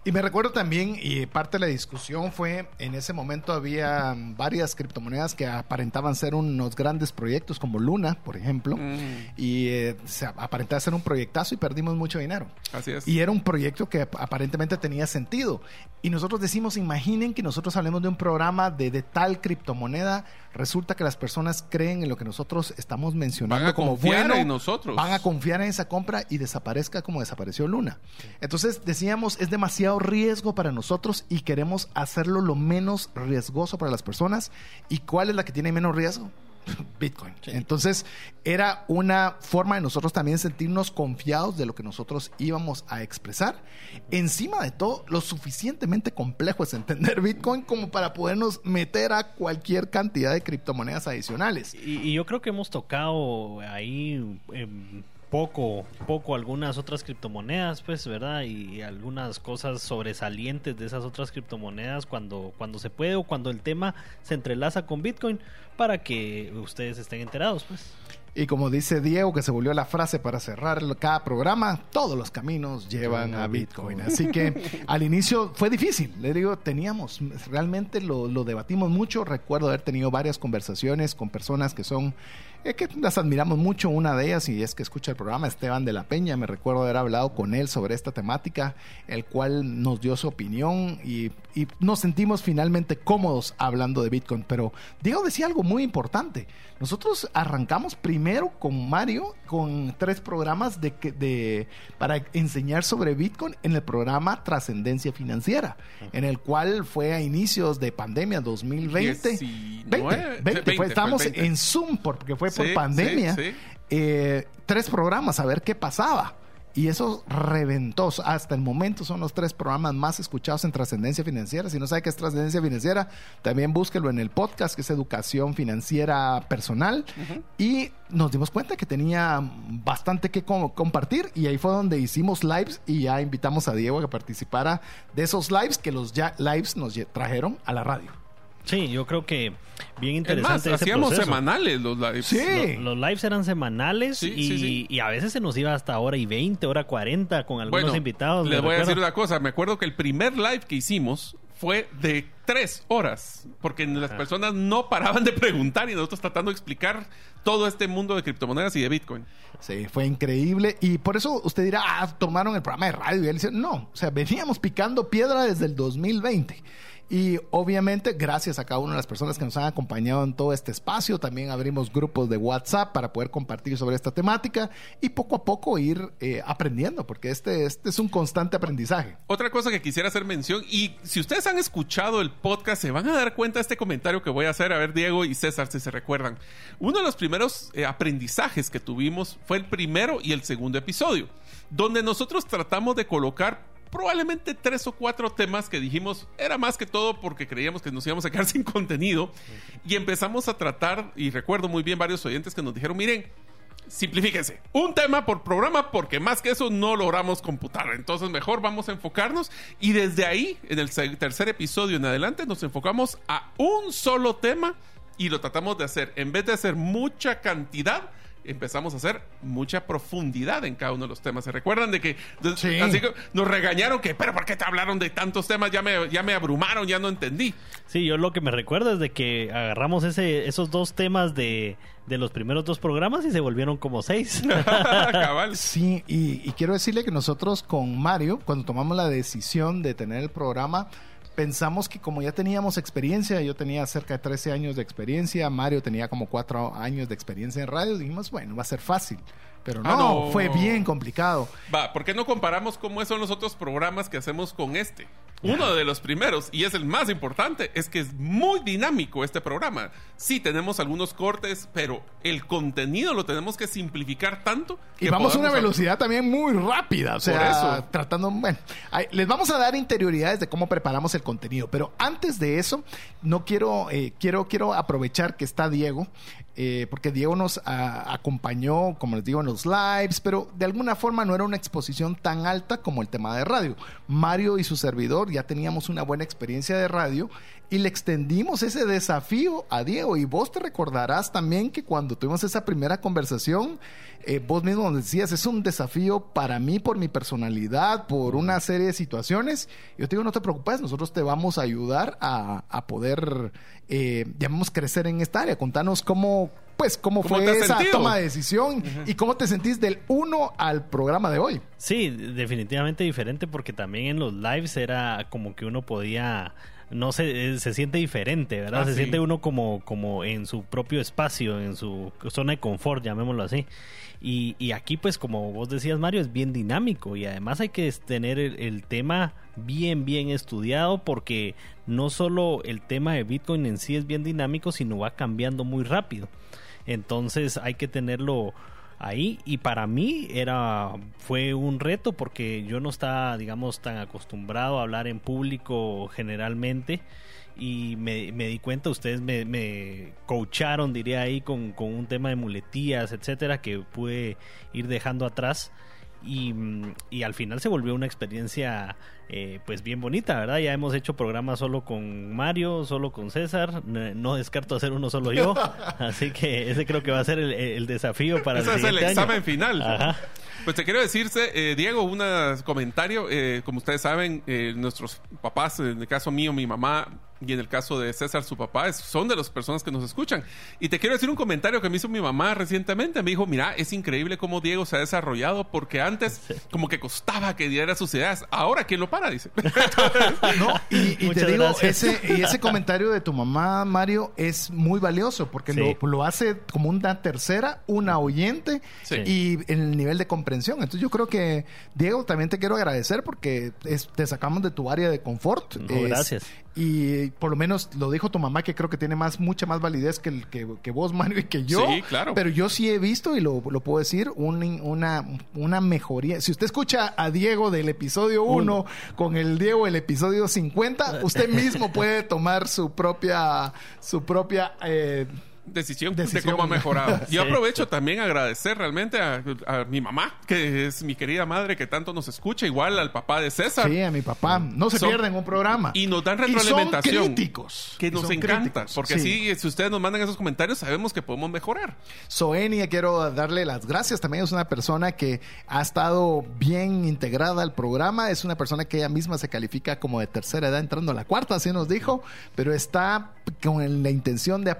Y me recuerdo también, y parte de la discusión fue, en ese momento había varias criptomonedas que aparentaban ser unos grandes proyectos, como Luna, por ejemplo, mm. y eh, se aparentaba ser un proyectazo y perdimos mucho dinero. Así es. Y era un proyecto que aparentemente tenía sentido. Y nosotros decimos, imaginen que nosotros hablemos de un programa de, de tal criptomoneda, resulta que las personas creen en lo que nosotros estamos mencionando van a como confiar en nosotros. Van a confiar en esa compra y desaparezca como desapareció Luna. Entonces decíamos, es demasiado riesgo para nosotros y queremos hacerlo lo menos riesgoso para las personas. ¿Y cuál es la que tiene menos riesgo? Bitcoin. Entonces, era una forma de nosotros también sentirnos confiados de lo que nosotros íbamos a expresar. Encima de todo, lo suficientemente complejo es entender Bitcoin como para podernos meter a cualquier cantidad de criptomonedas adicionales. Y, yo creo que hemos tocado ahí. Em, poco, poco algunas otras criptomonedas, pues, ¿verdad? Y algunas cosas sobresalientes de esas otras criptomonedas cuando, cuando se puede o cuando el tema se entrelaza con Bitcoin para que ustedes estén enterados, pues. Y como dice Diego, que se volvió la frase para cerrar cada programa, todos los caminos llevan a Bitcoin. Así que al inicio fue difícil. Le digo, teníamos, realmente lo, lo debatimos mucho. Recuerdo haber tenido varias conversaciones con personas que son es que las admiramos mucho. Una de ellas, y es que escucha el programa, Esteban de la Peña. Me recuerdo haber hablado con él sobre esta temática, el cual nos dio su opinión y, nos sentimos finalmente cómodos hablando de Bitcoin. Pero Diego decía algo muy importante. Nosotros arrancamos primero con Mario con tres programas de, de para enseñar sobre Bitcoin en el programa Trascendencia Financiera, en el cual fue a inicios de pandemia 2020. 20, 20, estamos en Zoom porque fue por pandemia, eh, tres programas a ver qué pasaba. Y eso reventó. Hasta el momento son los tres programas más escuchados en trascendencia financiera. Si no sabe qué es trascendencia financiera, también búsquelo en el podcast, que es educación financiera personal. Y nos dimos cuenta que tenía bastante que compartir. Y ahí fue donde hicimos lives y ya invitamos a Diego a que participara de esos lives que los ya lives nos trajeron a la radio. Sí, yo creo que bien interesante. Es hacíamos semanales los lives. Sí. Los, lives eran semanales y, a veces se nos iba hasta hora y 20, hora 40 con algunos invitados. Les voy a decir una cosa. Me acuerdo que el primer live que hicimos fue de tres horas, porque las personas no paraban de preguntar y nosotros tratando de explicar todo este mundo de criptomonedas y de Bitcoin. Sí, fue increíble. Y por eso usted dirá, ah, tomaron el programa de radio. Y él dice, no, o sea, veníamos picando piedra desde el 2020. Y obviamente, gracias a cada una de las personas que nos han acompañado en todo este espacio, también abrimos grupos de WhatsApp para poder compartir sobre esta temática y poco a poco ir eh, aprendiendo, porque este, este es un constante aprendizaje. Otra cosa que quisiera hacer mención, y si ustedes han escuchado el podcast, se van a dar cuenta de este comentario que voy a hacer, a ver Diego y César si se recuerdan. Uno de los primeros eh, aprendizajes que tuvimos fue el primero y el segundo episodio, donde nosotros tratamos de colocar probablemente tres o cuatro temas que dijimos era más que todo porque creíamos que nos íbamos a quedar sin contenido y empezamos a tratar, y recuerdo muy bien varios oyentes que nos dijeron, miren, simplifíquense, un tema por programa porque más que eso no logramos computar, entonces mejor vamos a enfocarnos y desde ahí, en el tercer episodio en adelante, nos enfocamos a un solo tema y lo tratamos de hacer, en vez de hacer mucha cantidad, empezamos a hacer mucha profundidad en cada uno de los temas. ¿Se recuerdan de que así que nos regañaron que, pero ¿por qué te hablaron de tantos temas? Ya me, ya me abrumaron, ya no entendí. Sí, yo lo que me recuerdo es de que agarramos ese, esos dos temas de, de los primeros dos programas y se volvieron como seis. Sí, y, y quiero decirle que nosotros con Mario, cuando tomamos la decisión de tener el programa, pensamos que como ya teníamos experiencia, yo tenía cerca de 13 años de experiencia, Mario tenía como 4 años de experiencia en radio, dijimos, bueno, va a ser fácil. Pero ah, no, fue bien complicado. Va, ¿por qué no comparamos cómo son los otros programas que hacemos con este? Uno de los primeros, y es el más importante, es que es muy dinámico este programa. Sí, tenemos algunos cortes, pero el contenido lo tenemos que simplificar tanto. y vamos a una velocidad también muy rápida. O sea, eso. tratando. Bueno, les vamos a dar interioridades de cómo preparamos el contenido. Pero antes de eso, no quiero, eh, quiero, quiero aprovechar que está Diego. Eh, porque Diego nos acompañó, como les digo, en los lives, pero de alguna forma no era una exposición tan alta como el tema de radio. Mario y su servidor ya teníamos una buena experiencia de radio y le extendimos ese desafío a Diego. Y vos te recordarás también que cuando tuvimos esa primera conversación, eh, vos mismo nos decías, es un desafío para mí por mi personalidad, por una serie de situaciones. Yo te digo, no te preocupes, nosotros te vamos a ayudar a, a poder, eh, crecer en esta área. Contanos cómo, pues, cómo, fue esa toma de decisión y cómo te sentís del uno al programa de hoy. Sí, definitivamente diferente porque también en los lives era como que uno podía no se, eh, se siente diferente, ¿verdad? Ah, se siente uno como, como en su propio espacio, en su zona de confort, llamémoslo así. Y, y aquí, pues, como vos decías, Mario, es bien dinámico y además hay que tener el, tema bien, bien estudiado porque no solo el tema de Bitcoin en sí es bien dinámico, sino va cambiando muy rápido. Entonces hay que tenerlo ahí y para mí era fue un reto porque yo no estaba digamos tan acostumbrado a hablar en público generalmente y me, di cuenta, ustedes me, me coacharon, diría ahí, con, con, un tema de muletías, etcétera, que pude ir dejando atrás. Y, y al final se volvió una experiencia eh, pues bien bonita, ¿verdad? Ya hemos hecho programas solo con Mario, solo con César, no descarto hacer uno solo yo, así que ese creo que va a ser el, desafío para ese el es el examen final. Pues te quiero decirse, eh, Diego, un comentario. Eh, como ustedes saben, nuestros papás, en el caso mío, mi mamá, y en el caso de César, su papá, son de las personas que nos escuchan. Y te quiero decir un comentario que me hizo mi mamá recientemente. Me dijo, mira, es increíble cómo Diego se ha desarrollado porque antes como que costaba que diera sus ideas. Ahora, ¿quién lo para? Dice. no, y, te digo, ese, y ese comentario de tu mamá, Mario, es muy valioso porque lo, lo, hace como una tercera, una oyente y en el nivel de comprensión. Entonces yo creo que, Diego, también te quiero agradecer porque te sacamos de tu área de confort. gracias. Y por lo menos lo dijo tu mamá, que creo que tiene más, mucha más validez que, el, que, vos, Mario, y que yo. Sí, claro. Pero yo sí he visto, y lo, lo puedo decir, una, una mejoría. Si usted escucha a Diego del episodio 1 con el Diego del episodio 50, usted mismo puede tomar su propia, su propia eh, decisión, de cómo ha mejorado. Yo aprovecho también agradecer realmente a, mi mamá, que es mi querida madre que tanto nos escucha, igual al papá de César. Sí, a mi papá. No se pierden un programa. Y nos dan retroalimentación. Y críticos. Que nos encanta. Porque así, si ustedes nos mandan esos comentarios, sabemos que podemos mejorar. Soenia, quiero darle las gracias. También es una persona que ha estado bien integrada al programa. Es una persona que ella misma se califica como de tercera edad, entrando a la cuarta, así nos dijo. Pero está con la intención de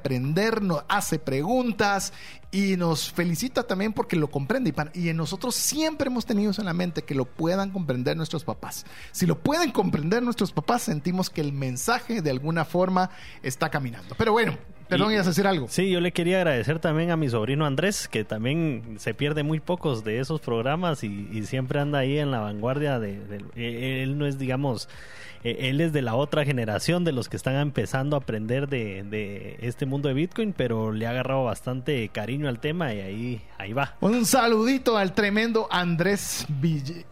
hace preguntas y nos felicita también porque lo comprende. Y, nosotros siempre hemos tenido eso en la mente, que lo puedan comprender nuestros papás. Si lo pueden comprender nuestros papás, sentimos que el mensaje de alguna forma está caminando. Pero bueno, Perdón, ibas a decir algo. Sí, yo le quería agradecer también a mi sobrino Andrés, que también se pierde muy pocos de esos programas y, siempre anda ahí en la vanguardia de, de, él no es digamos eh, él es de la otra generación de los que están empezando a aprender de, este mundo de Bitcoin, pero le ha agarrado bastante cariño al tema y ahí, ahí va. Un saludito al tremendo Andrés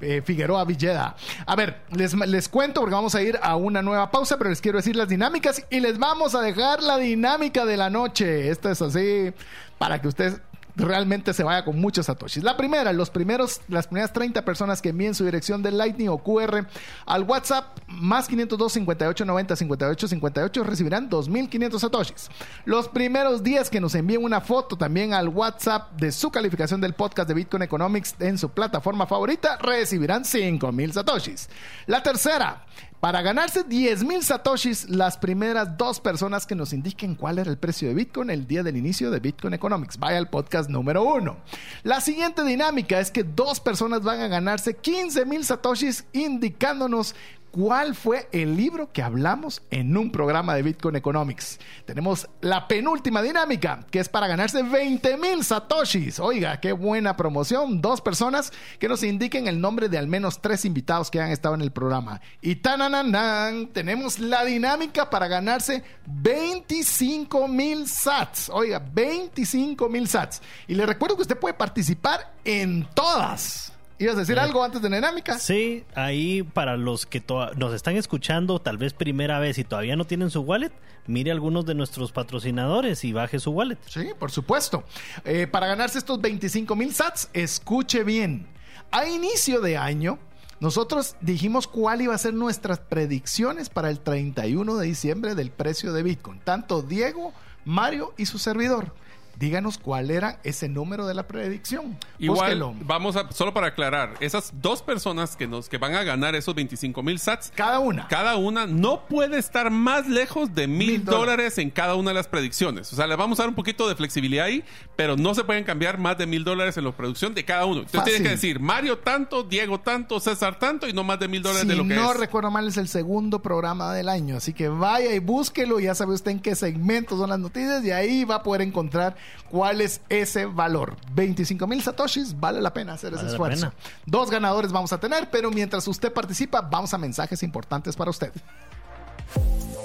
eh, Figueroa Villeda. A ver, les, les cuento porque vamos a ir a una nueva pausa, pero les quiero decir las dinámicas y les vamos a dejar la dinámica de la noche. Esto es así para que ustedes realmente se vaya con muchos satoshis. La primera, los primeros, las primeras 30 personas que envíen su dirección de Lightning o QR al WhatsApp más 502 58 90 58 58 recibirán 2500 satoshis. Los primeros 10 que nos envíen una foto también al WhatsApp de su calificación del podcast de Bitcoin Economics en su plataforma favorita recibirán 5000 satoshis. La tercera, para ganarse 10 mil satoshis, las primeras dos personas que nos indiquen cuál era el precio de Bitcoin el día del inicio de Bitcoin Economics. Vaya al podcast número uno. La siguiente dinámica es que dos personas van a ganarse 15 mil satoshis indicándonos cuál fue el libro que hablamos en un programa de Bitcoin Economics. Tenemos la penúltima dinámica, que es para ganarse 20 mil satoshis. Oiga, qué buena promoción. Dos personas que nos indiquen el nombre de al menos tres invitados que han estado en el programa. Y tanananan, tenemos la dinámica para ganarse 25 mil sats. Oiga, 25 mil sats. Y le recuerdo que usted puede participar en todas. ¿Ibas a decir algo antes de dinámica? Sí, ahí para los que nos están escuchando, tal vez primera vez y todavía no tienen su wallet, mire algunos de nuestros patrocinadores y baje su wallet. Sí, por supuesto. Eh, para ganarse estos 25 mil sats, escuche bien. A inicio de año, nosotros dijimos cuál iba a ser nuestras predicciones para el 31 de diciembre del precio de Bitcoin. Tanto Diego, Mario y su servidor díganos cuál era ese número de la predicción. Igual, vamos a, solo para aclarar, esas dos personas que, nos, que van a ganar esos 25 mil sats, cada una, cada una no puede estar más lejos de mil dólares en cada una de las predicciones. O sea, le vamos a dar un poquito de flexibilidad ahí, pero no se pueden cambiar más de mil dólares en la producción de cada uno. Entonces tiene que decir Mario tanto, Diego tanto, César tanto y no más de mil dólares de lo que no recuerdo mal, es el segundo programa del año. Así que vaya y búsquelo, ya sabe usted en qué segmento son las noticias y ahí va a poder encontrar cuál es ese valor. 25 mil satoshis, vale la pena hacer ese esfuerzo. Dos ganadores vamos a tener, pero mientras usted participa, vamos a mensajes importantes para usted.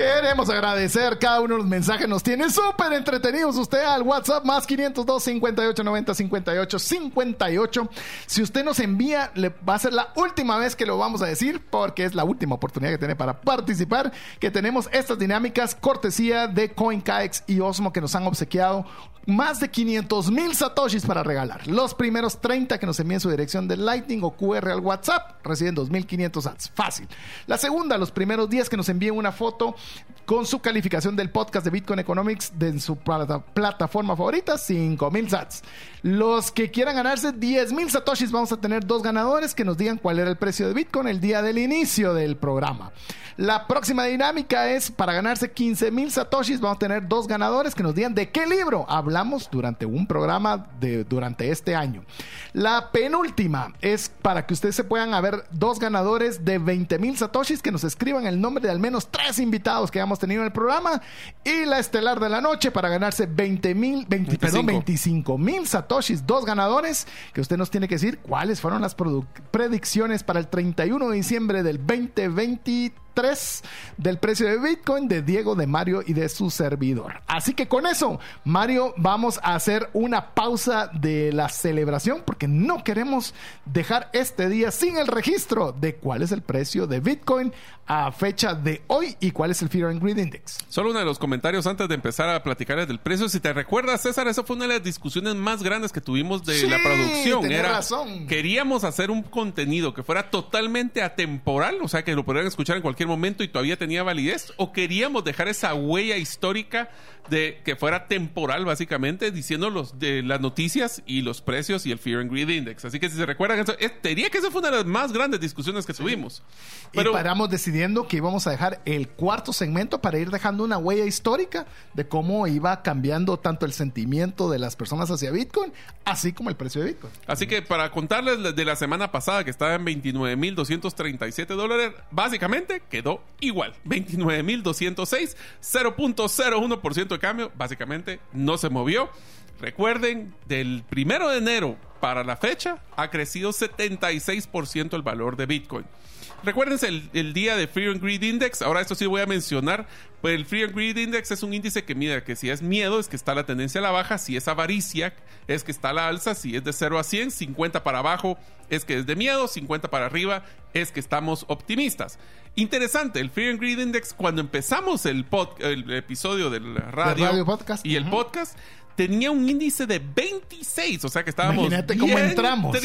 Queremos agradecer cada uno de los mensajes. Nos tiene súper entretenidos usted al WhatsApp más 502 58 90 58 58. Si usted nos envía, le va a ser la última vez que lo vamos a decir porque es la última oportunidad que tiene para participar. Que tenemos estas dinámicas cortesía de CoinKaex y Osmo que nos han obsequiado más de 500 mil satoshis para regalar. Los primeros 30 que nos envíen su dirección de Lightning o QR al WhatsApp reciben 2.500 sats. Fácil. La segunda, los primeros 10 que nos envíen una foto con su calificación del podcast de Bitcoin Economics de su plataforma favorita, 5.000 sats. Los que quieran ganarse 10.000 satoshis, vamos a tener dos ganadores que nos digan cuál era el precio de Bitcoin el día del inicio del programa. La próxima dinámica es para ganarse 15.000 satoshis, vamos a tener dos ganadores que nos digan de qué libro hablamos durante un programa de, durante este año. La penúltima es para que ustedes se puedan haber dos ganadores de 20.000 satoshis que nos escriban el nombre de al menos tres invitados que hemos tenido en el programa. Y la estelar de la noche para ganarse 20 mil, 20, perdón, 25 mil satoshis, dos ganadores, que usted nos tiene que decir cuáles fueron las predicciones para el 31 de diciembre del 2023 del precio de Bitcoin de Diego, de Mario y de su servidor. Así que con eso, Mario, vamos a hacer una pausa de la celebración porque no queremos dejar este día sin el registro de cuál es el precio de Bitcoin a fecha de hoy y cuál es el Fear and Greed Index. Solo uno de los comentarios antes de empezar a platicar del precio. Si te recuerdas, César, esa fue una de las discusiones más grandes que tuvimos de la producción. Era, razón. Queríamos hacer un contenido que fuera totalmente atemporal, o sea, que lo pudieran escuchar en cualquier momento y todavía tenía validez, o queríamos dejar esa huella histórica de que fuera temporal, básicamente, diciendo los, de las noticias y los precios y el Fear and Greed Index. Así que si se recuerdan, eso, diría que esa fue una de las más grandes discusiones que tuvimos. Pero, y paramos decidiendo que íbamos a dejar el cuarto segmento para ir dejando una huella histórica de cómo iba cambiando tanto el sentimiento de las personas hacia Bitcoin, así como el precio de Bitcoin. Así que para contarles de la semana pasada, que estaba en 29.237 dólares, básicamente quedó igual. 29.206, 0.01% cambio, básicamente no se movió. Recuerden, del primero de enero para la fecha ha crecido 76% el valor de Bitcoin. Recuérdense el, día de Fear and Greed Index. Ahora esto sí voy a mencionar. Pues el Fear and Greed Index es un índice que mide que si es miedo es que está la tendencia a la baja, si es avaricia es que está la alza, si es de 0 a 100, 50 para abajo es que es de miedo, 50 para arriba es que estamos optimistas. Interesante, el Fear and Greed Index, cuando empezamos el, el episodio del radio, podcast. y el podcast, tenía un índice de 26, o sea que estábamos Imagínate cómo entramos.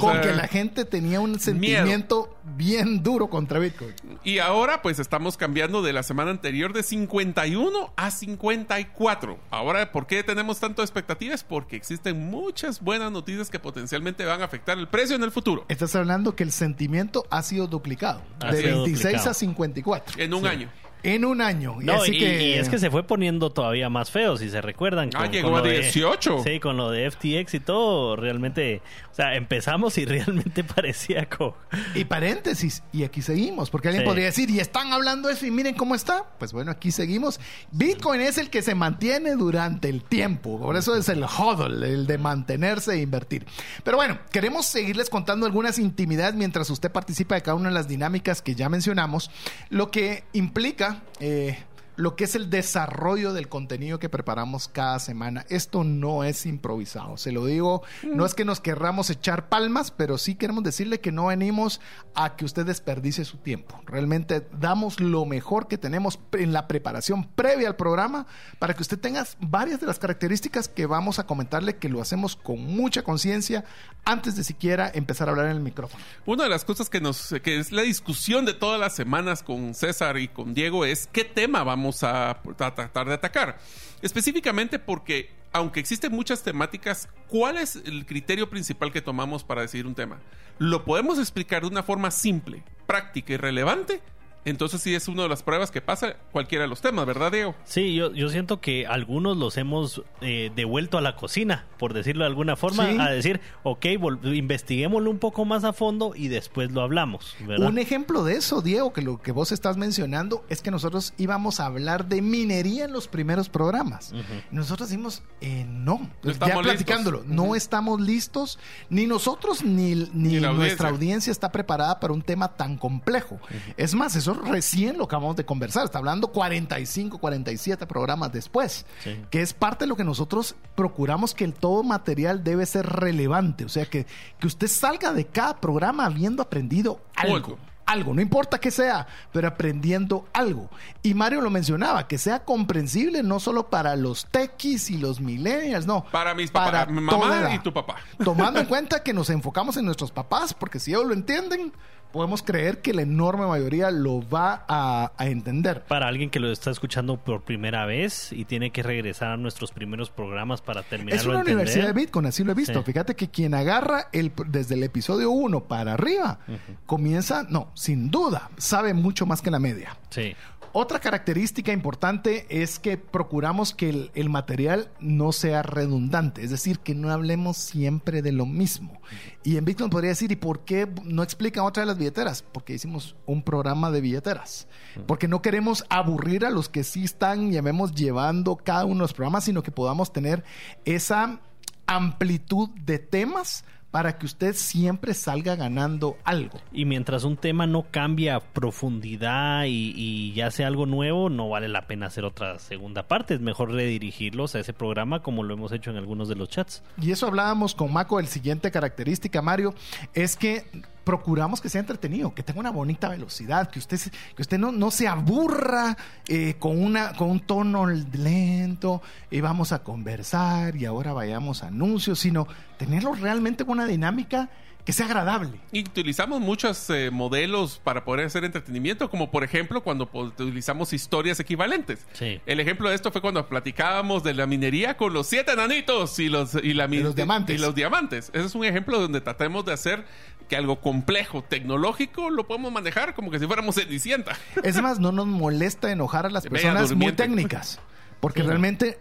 con que la gente tenía un sentimiento bien duro contra Bitcoin. Y ahora pues estamos cambiando de la semana anterior de 51 a 54. Ahora, ¿por qué tenemos tanto expectativas? Porque existen muchas buenas noticias que potencialmente van a afectar el precio en el futuro. Estás hablando que el sentimiento ha sido duplicado de 26 a 54 en un año en un año. y, así que... y, es que se fue poniendo todavía más feo, si se recuerdan. ah, llegó a 18. sí, con lo de FTX y todo, realmente, o sea, empezamos y realmente parecía co Y paréntesis, y aquí seguimos, porque alguien podría decir, y están hablando eso y miren cómo está. Pues bueno, aquí seguimos. Bitcoin es el que se mantiene durante el tiempo, por eso es el hodl, el de mantenerse e invertir. Pero bueno, queremos seguirles contando algunas intimidades mientras usted participa de cada una de las dinámicas que ya mencionamos, lo que implica eh, lo que es el desarrollo del contenido que preparamos cada semana. Esto no es improvisado, se lo digo, no es que nos querramos echar palmas, pero sí queremos decirle que no venimos a que usted desperdicie su tiempo. Realmente damos lo mejor que tenemos en la preparación previa al programa para que usted tenga varias de las características que vamos a comentarle que lo hacemos con mucha conciencia antes de siquiera empezar a hablar en el micrófono. Una de las cosas que nos que es la discusión de todas las semanas con César y con Diego es qué tema vamos a, tratar de atacar. Específicamente porque, aunque existen muchas temáticas, ¿cuál es el criterio principal que tomamos para decidir un tema? ¿Lo podemos explicar de una forma simple, práctica y relevante? Entonces sí es una de las pruebas que pasa cualquiera de los temas, ¿verdad, Diego? Sí, yo, yo siento que algunos los hemos eh, devuelto a la cocina, por decirlo de alguna forma, a decir, ok, investiguémoslo un poco más a fondo y después lo hablamos. Un ejemplo de eso, Diego, que lo que vos estás mencionando es que nosotros íbamos a hablar de minería en los primeros programas. Nosotros decimos, eh, no, ya platicándolo, no estamos listos, ni nosotros ni, ni, nuestra audiencia está preparada para un tema tan complejo. Es más, eso recién lo acabamos de conversar. Está hablando 45, 47 programas después. Que es parte de lo que nosotros procuramos que el todo material debe ser relevante. O sea, que, que usted salga de cada programa habiendo aprendido algo. algo. no importa que sea, pero aprendiendo algo. Y Mario lo mencionaba, que sea comprensible no solo para los techies y los millennials, no. Para mis papás, mamá y tu papá. Tomando en cuenta que nos enfocamos en nuestros papás, porque si ellos lo entienden, podemos creer que la enorme mayoría lo va a, entender. Para alguien que lo está escuchando por primera vez y tiene que regresar a nuestros primeros programas para terminar. Es una universidad de Bitcoin, así lo he visto. Fíjate que quien agarra el, desde el episodio 1 para arriba, comienza, no, sin duda, sabe mucho más que la media. Sí. Otra característica importante es que procuramos que el, el, material no sea redundante, es decir, que no hablemos siempre de lo mismo. Y en Bitcoin podría decir, ¿y por qué no explican otra de las billeteras? Porque hicimos un programa de billeteras. Porque no queremos aburrir a los que sí están, llamemos, llevando cada uno de los programas, sino que podamos tener esa amplitud de temas para que usted siempre salga ganando algo. Y mientras un tema no cambia profundidad y, y, ya sea algo nuevo, no vale la pena hacer otra segunda parte. Es mejor redirigirlos a ese programa como lo hemos hecho en algunos de los chats. Y eso hablábamos con Maco, el siguiente característica, Mario, es que procuramos que sea entretenido, que tenga una bonita velocidad, que usted, que usted no, no se aburra eh, con, una, con un tono lento y vamos a conversar y ahora vayamos a anuncios, sino tenerlo realmente con una dinámica que sea agradable. Y utilizamos muchos eh, modelos para poder hacer entretenimiento, como por ejemplo cuando utilizamos historias equivalentes. Sí. El ejemplo de esto fue cuando platicábamos de la minería con los siete enanitos y los, y la, y los diamantes. Y los diamantes. Ese es un ejemplo donde tratemos de hacer que algo complejo, tecnológico, lo podemos manejar como que si fuéramos Cenicienta. Es más, no nos molesta enojar a las personas muy técnicas. Porque sí. realmente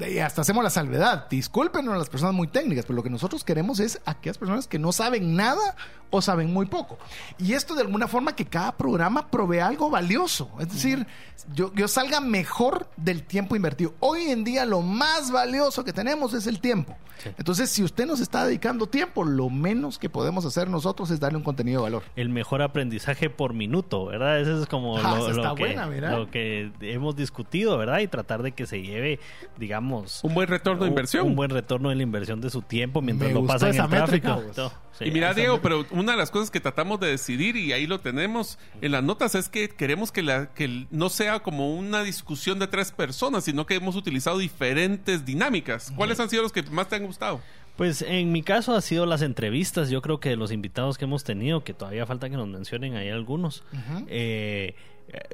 eh, hasta hacemos la salvedad. Discúlpenos a las personas muy técnicas, pero lo que nosotros queremos es a aquellas personas que no saben nada o saben muy poco. Y esto de alguna forma que cada programa provee algo valioso. Es decir, yo, yo salga mejor del tiempo invertido. Hoy en día lo más valioso que tenemos es el tiempo. Sí. Entonces, si usted nos está dedicando tiempo, lo menos que podemos hacer nosotros es darle un contenido de valor. El mejor aprendizaje por minuto, ¿verdad? Eso es como ah, lo, está lo, que, buena, mira. lo que hemos discutido, ¿verdad? Y tratar de que se lleve, digamos... Un buen retorno de inversión. Un, un buen retorno de la inversión de su tiempo mientras Me lo gustó pasa en esa el métrica, tráfico. pues. Sí. y mira, Diego, pero una de las cosas que tratamos de decidir, y ahí lo tenemos en las notas, es que queremos que, la, que no sea como una discusión de tres personas, sino que hemos utilizado diferentes dinámicas. ¿Cuáles han sido los que más te han gustado? Pues en mi caso ha sido las entrevistas. Yo creo que de los invitados que hemos tenido, que todavía falta que nos mencionen ahí algunos, uh -huh. eh,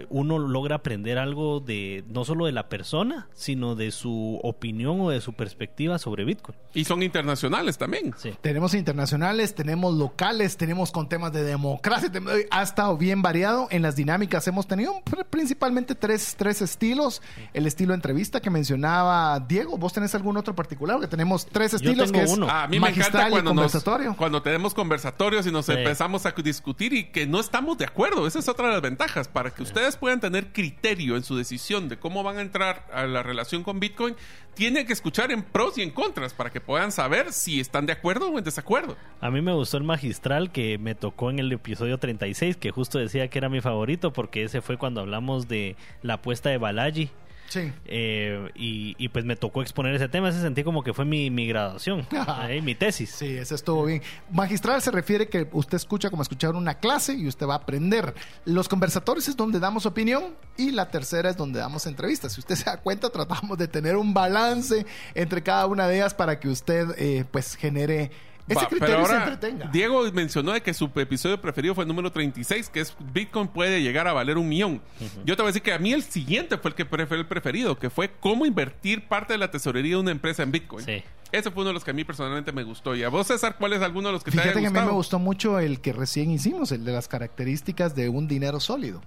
uno logra aprender algo de no solo de la persona, sino de su opinión o de su perspectiva sobre Bitcoin. Y son internacionales también. Sí. Tenemos internacionales, tenemos locales, tenemos con temas de democracia. Ha estado bien variado en las dinámicas. Hemos tenido principalmente tres, tres estilos. El estilo entrevista que mencionaba Diego. ¿Vos tenés algún otro particular? Que tenemos tres estilos que es uno. Ah, a mí me encanta cuando, conversatorio. Nos, cuando tenemos conversatorios y nos sí. empezamos a discutir y que no estamos de acuerdo. Esa es otra de las ventajas para que ustedes puedan tener criterio en su decisión de cómo van a entrar a la relación con Bitcoin, tienen que escuchar en pros y en contras para que puedan saber si están de acuerdo o en desacuerdo. A mí me gustó el magistral que me tocó en el episodio 36, que justo decía que era mi favorito porque ese fue cuando hablamos de la apuesta de Balaji. Sí. Eh, y, y, pues me tocó exponer ese tema. Ese sentí como que fue mi, mi graduación, eh, mi tesis. Sí, eso estuvo bien. Magistral se refiere que usted escucha como escuchar una clase y usted va a aprender. Los conversatorios es donde damos opinión y la tercera es donde damos entrevistas. Si usted se da cuenta, tratamos de tener un balance entre cada una de ellas para que usted eh, pues genere ese Va, criterio pero se ahora, entretenga. Diego mencionó de que su episodio preferido fue el número 36, que es Bitcoin puede llegar a valer un millón. Uh -huh. Yo te voy a decir que a mí el siguiente fue el que fue el preferido, que fue cómo invertir parte de la tesorería de una empresa en Bitcoin. Sí. Ese fue uno de los que a mí personalmente me gustó. ¿Y a vos, César, cuál es alguno de los que Fíjate te haya que gustado? a mí me gustó mucho el que recién hicimos, el de las características de un dinero sólido.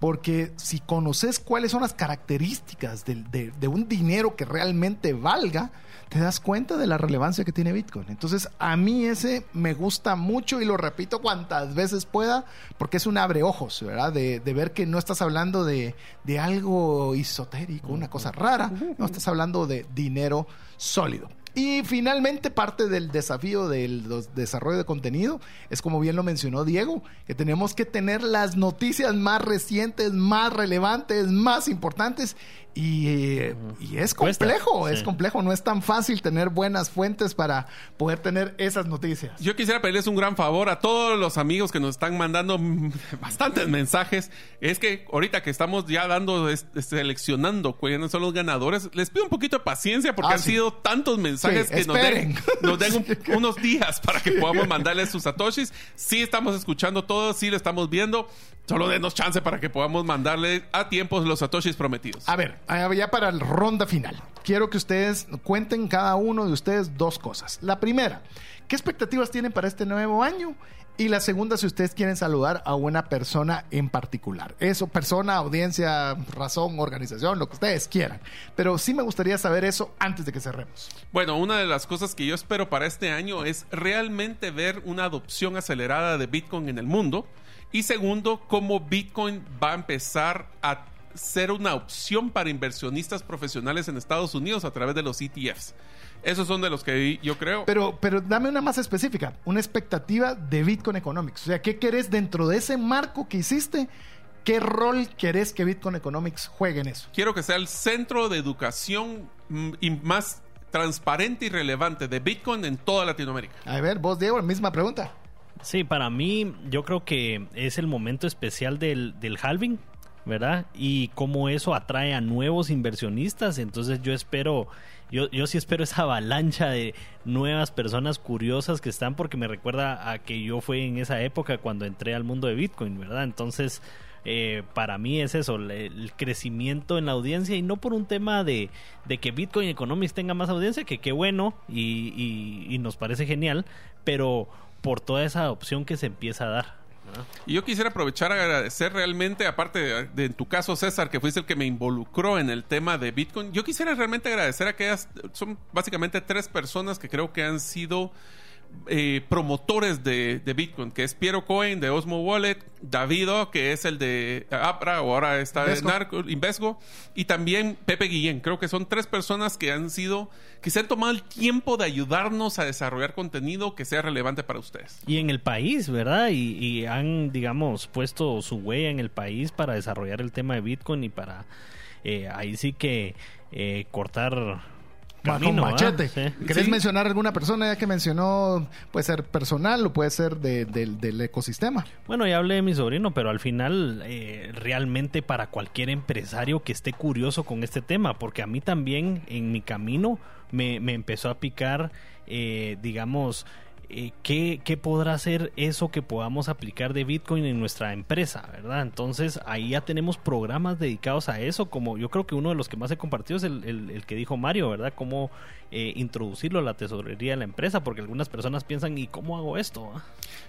Porque si conoces cuáles son las características de, de, de un dinero que realmente valga, te das cuenta de la relevancia que tiene Bitcoin. Entonces, a mí ese me gusta mucho y lo repito cuantas veces pueda, porque es un abre ojos, ¿verdad? De, de ver que no estás hablando de, de algo esotérico, una cosa rara, no estás hablando de dinero sólido. Y finalmente parte del desafío del desarrollo de contenido es como bien lo mencionó Diego, que tenemos que tener las noticias más recientes, más relevantes, más importantes y, y, es complejo, Cuesta, es sí. complejo, no es tan fácil tener buenas fuentes para poder tener esas noticias. Yo quisiera pedirles un gran favor a todos los amigos que nos están mandando bastantes mensajes. Es que ahorita que estamos ya dando, seleccionando cuáles son los ganadores, les pido un poquito de paciencia porque Ah, han sí. sido tantos mensajes Sí, que nos den, esperen. nos den un- unos días para que podamos mandarles sus satoshis. Sí estamos escuchando todo, sí lo estamos viendo. Solo denos chance para que podamos mandarle a tiempos los satoshis prometidos. A ver, ya para la ronda final, quiero que ustedes cuenten cada uno de ustedes dos cosas. La primera, ¿Qué expectativas tienen para este nuevo año? Y la segunda, si ustedes quieren saludar a una persona en particular. Eso, persona, audiencia, razón, organización, lo que ustedes quieran. Pero sí me gustaría saber eso antes de que cerremos. Bueno, una de las cosas que yo espero para este año es realmente ver una adopción acelerada de Bitcoin en el mundo. Y segundo, cómo Bitcoin va a empezar a ser una opción para inversionistas profesionales en Estados Unidos a través de los ETFs. Esos son de los que yo creo. Pero, pero dame una más específica, una expectativa de Bitcoin Economics. O sea, ¿qué querés dentro de ese marco que hiciste? ¿Qué rol querés que Bitcoin Economics juegue en eso? Quiero que sea el centro de educación mm, y más transparente y relevante de Bitcoin en toda Latinoamérica. A ver, vos, Diego, misma pregunta. Sí, para mí yo creo que es el momento especial del, del halving, ¿verdad? Y cómo eso atrae a nuevos inversionistas. Entonces yo espero yo, yo sí espero esa avalancha de nuevas personas curiosas que están porque me recuerda a que yo fui en esa época cuando entré al mundo de Bitcoin, ¿verdad? Entonces, eh, para mí es eso, el crecimiento en la audiencia y no por un tema de, de que Bitcoin Economics tenga más audiencia, que qué bueno y, y nos parece genial, pero por toda esa adopción que se empieza a dar. Y yo quisiera aprovechar a agradecer realmente, aparte de, en tu caso, César, que fuiste el que me involucró en el tema de Bitcoin, yo quisiera realmente agradecer a aquellas, son básicamente tres personas que creo que han sido eh, promotores de, Bitcoin, que es Piero Cohen de Osmo Wallet, Davido, que es el de APRA o ahora está en Narco, Invesgo, y también Pepe Guillén. Creo que son tres personas que han sido, que se han tomado el tiempo de ayudarnos a desarrollar contenido que sea relevante para ustedes. Y en el país, ¿verdad? Y, han, digamos, puesto su huella en el país para desarrollar el tema de Bitcoin y para eh, ahí sí que eh, cortar Camino, machete. ¿Querés mencionar alguna persona ya que mencionó? Puede ser personal o puede ser del ecosistema. Bueno, ya hablé de mi sobrino, pero al final eh, realmente para cualquier empresario que esté curioso con este tema, porque a mí también en mi camino me, empezó a picar, eh, digamos, eh, ¿qué, ¿qué, podrá ser eso que podamos aplicar de Bitcoin en nuestra empresa, ¿verdad? Entonces ahí ya tenemos programas dedicados a eso, como yo creo que uno de los que más he compartido es el, que dijo Mario, ¿verdad? Cómo eh, introducirlo a la tesorería de la empresa, porque algunas personas piensan, ¿y cómo hago esto?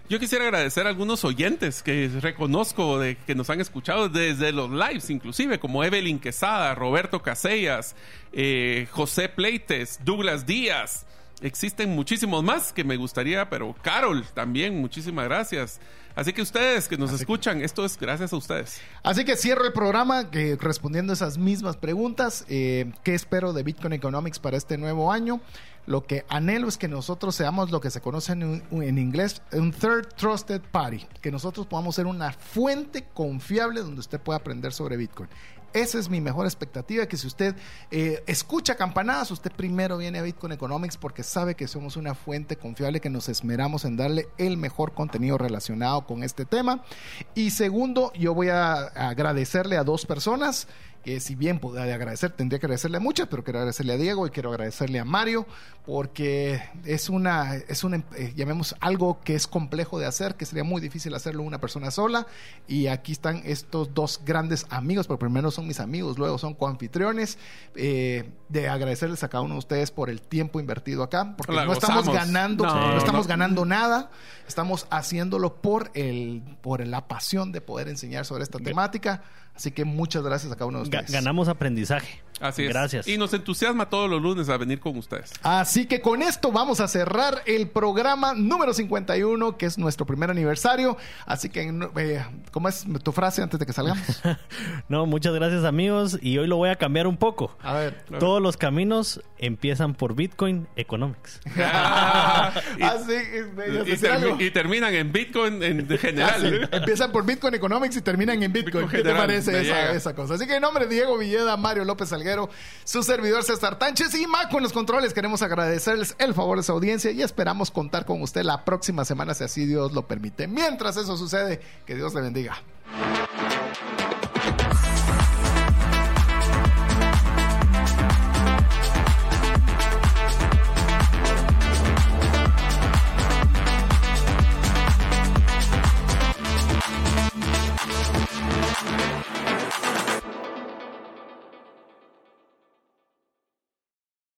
Yo quisiera agradecer a algunos oyentes que reconozco de que nos han escuchado desde los lives, inclusive, como Evelyn Quesada, Roberto Casellas, eh, José Pleites, Douglas Díaz, Existen muchísimos más que me gustaría, pero Carol también, muchísimas gracias. Así que ustedes que nos escuchan, esto es gracias a ustedes. Así que cierro el programa que, respondiendo esas mismas preguntas. Eh, ¿Qué espero de Bitcoin Economics para este nuevo año? Lo que anhelo es que nosotros seamos lo que se conoce en, en, inglés un third trusted party, que nosotros podamos ser una fuente confiable donde usted pueda aprender sobre Bitcoin. Esa es mi mejor expectativa, que si usted eh, escucha campanadas, usted primero viene a Bitcoin Economics porque sabe que somos una fuente confiable que nos esmeramos en darle el mejor contenido relacionado con este tema. Y segundo, yo voy a agradecerle a dos personas que si bien podría agradecer, tendría que agradecerle a muchas, pero quiero agradecerle a Diego y quiero agradecerle a Mario, porque es una, es una, eh, llamemos algo que es complejo de hacer, que sería muy difícil hacerlo una persona sola, y aquí están estos dos grandes amigos, pero primero son mis amigos, luego son coanfitriones, eh, de agradecerles a cada uno de ustedes por el tiempo invertido acá, porque no estamos ganando, no, estamos ganando nada, estamos haciéndolo por el, por la pasión de poder enseñar sobre esta temática. Así que muchas gracias a cada uno de ustedes. Ganamos aprendizaje. Así es. Gracias. Y nos entusiasma todos los lunes a venir con ustedes. Así que con esto vamos a cerrar el programa número 51, que es nuestro primer aniversario. Así que, eh, ¿cómo es tu frase antes de que salgamos? no, muchas gracias amigos. Y hoy lo voy a cambiar un poco. A ver. Todos los caminos empiezan por Bitcoin Economics. Ah, y, terminan en Bitcoin en general. Empiezan por Bitcoin Economics y terminan en Bitcoin. ¿Qué te parece esa, esa, cosa? Así que en nombre de Diego Villeda, Mario López Su servidor César Tánchez y Mac con los controles. Queremos agradecerles el favor de su audiencia y esperamos contar con usted la próxima semana, si así Dios lo permite. Mientras eso sucede, que Dios le bendiga.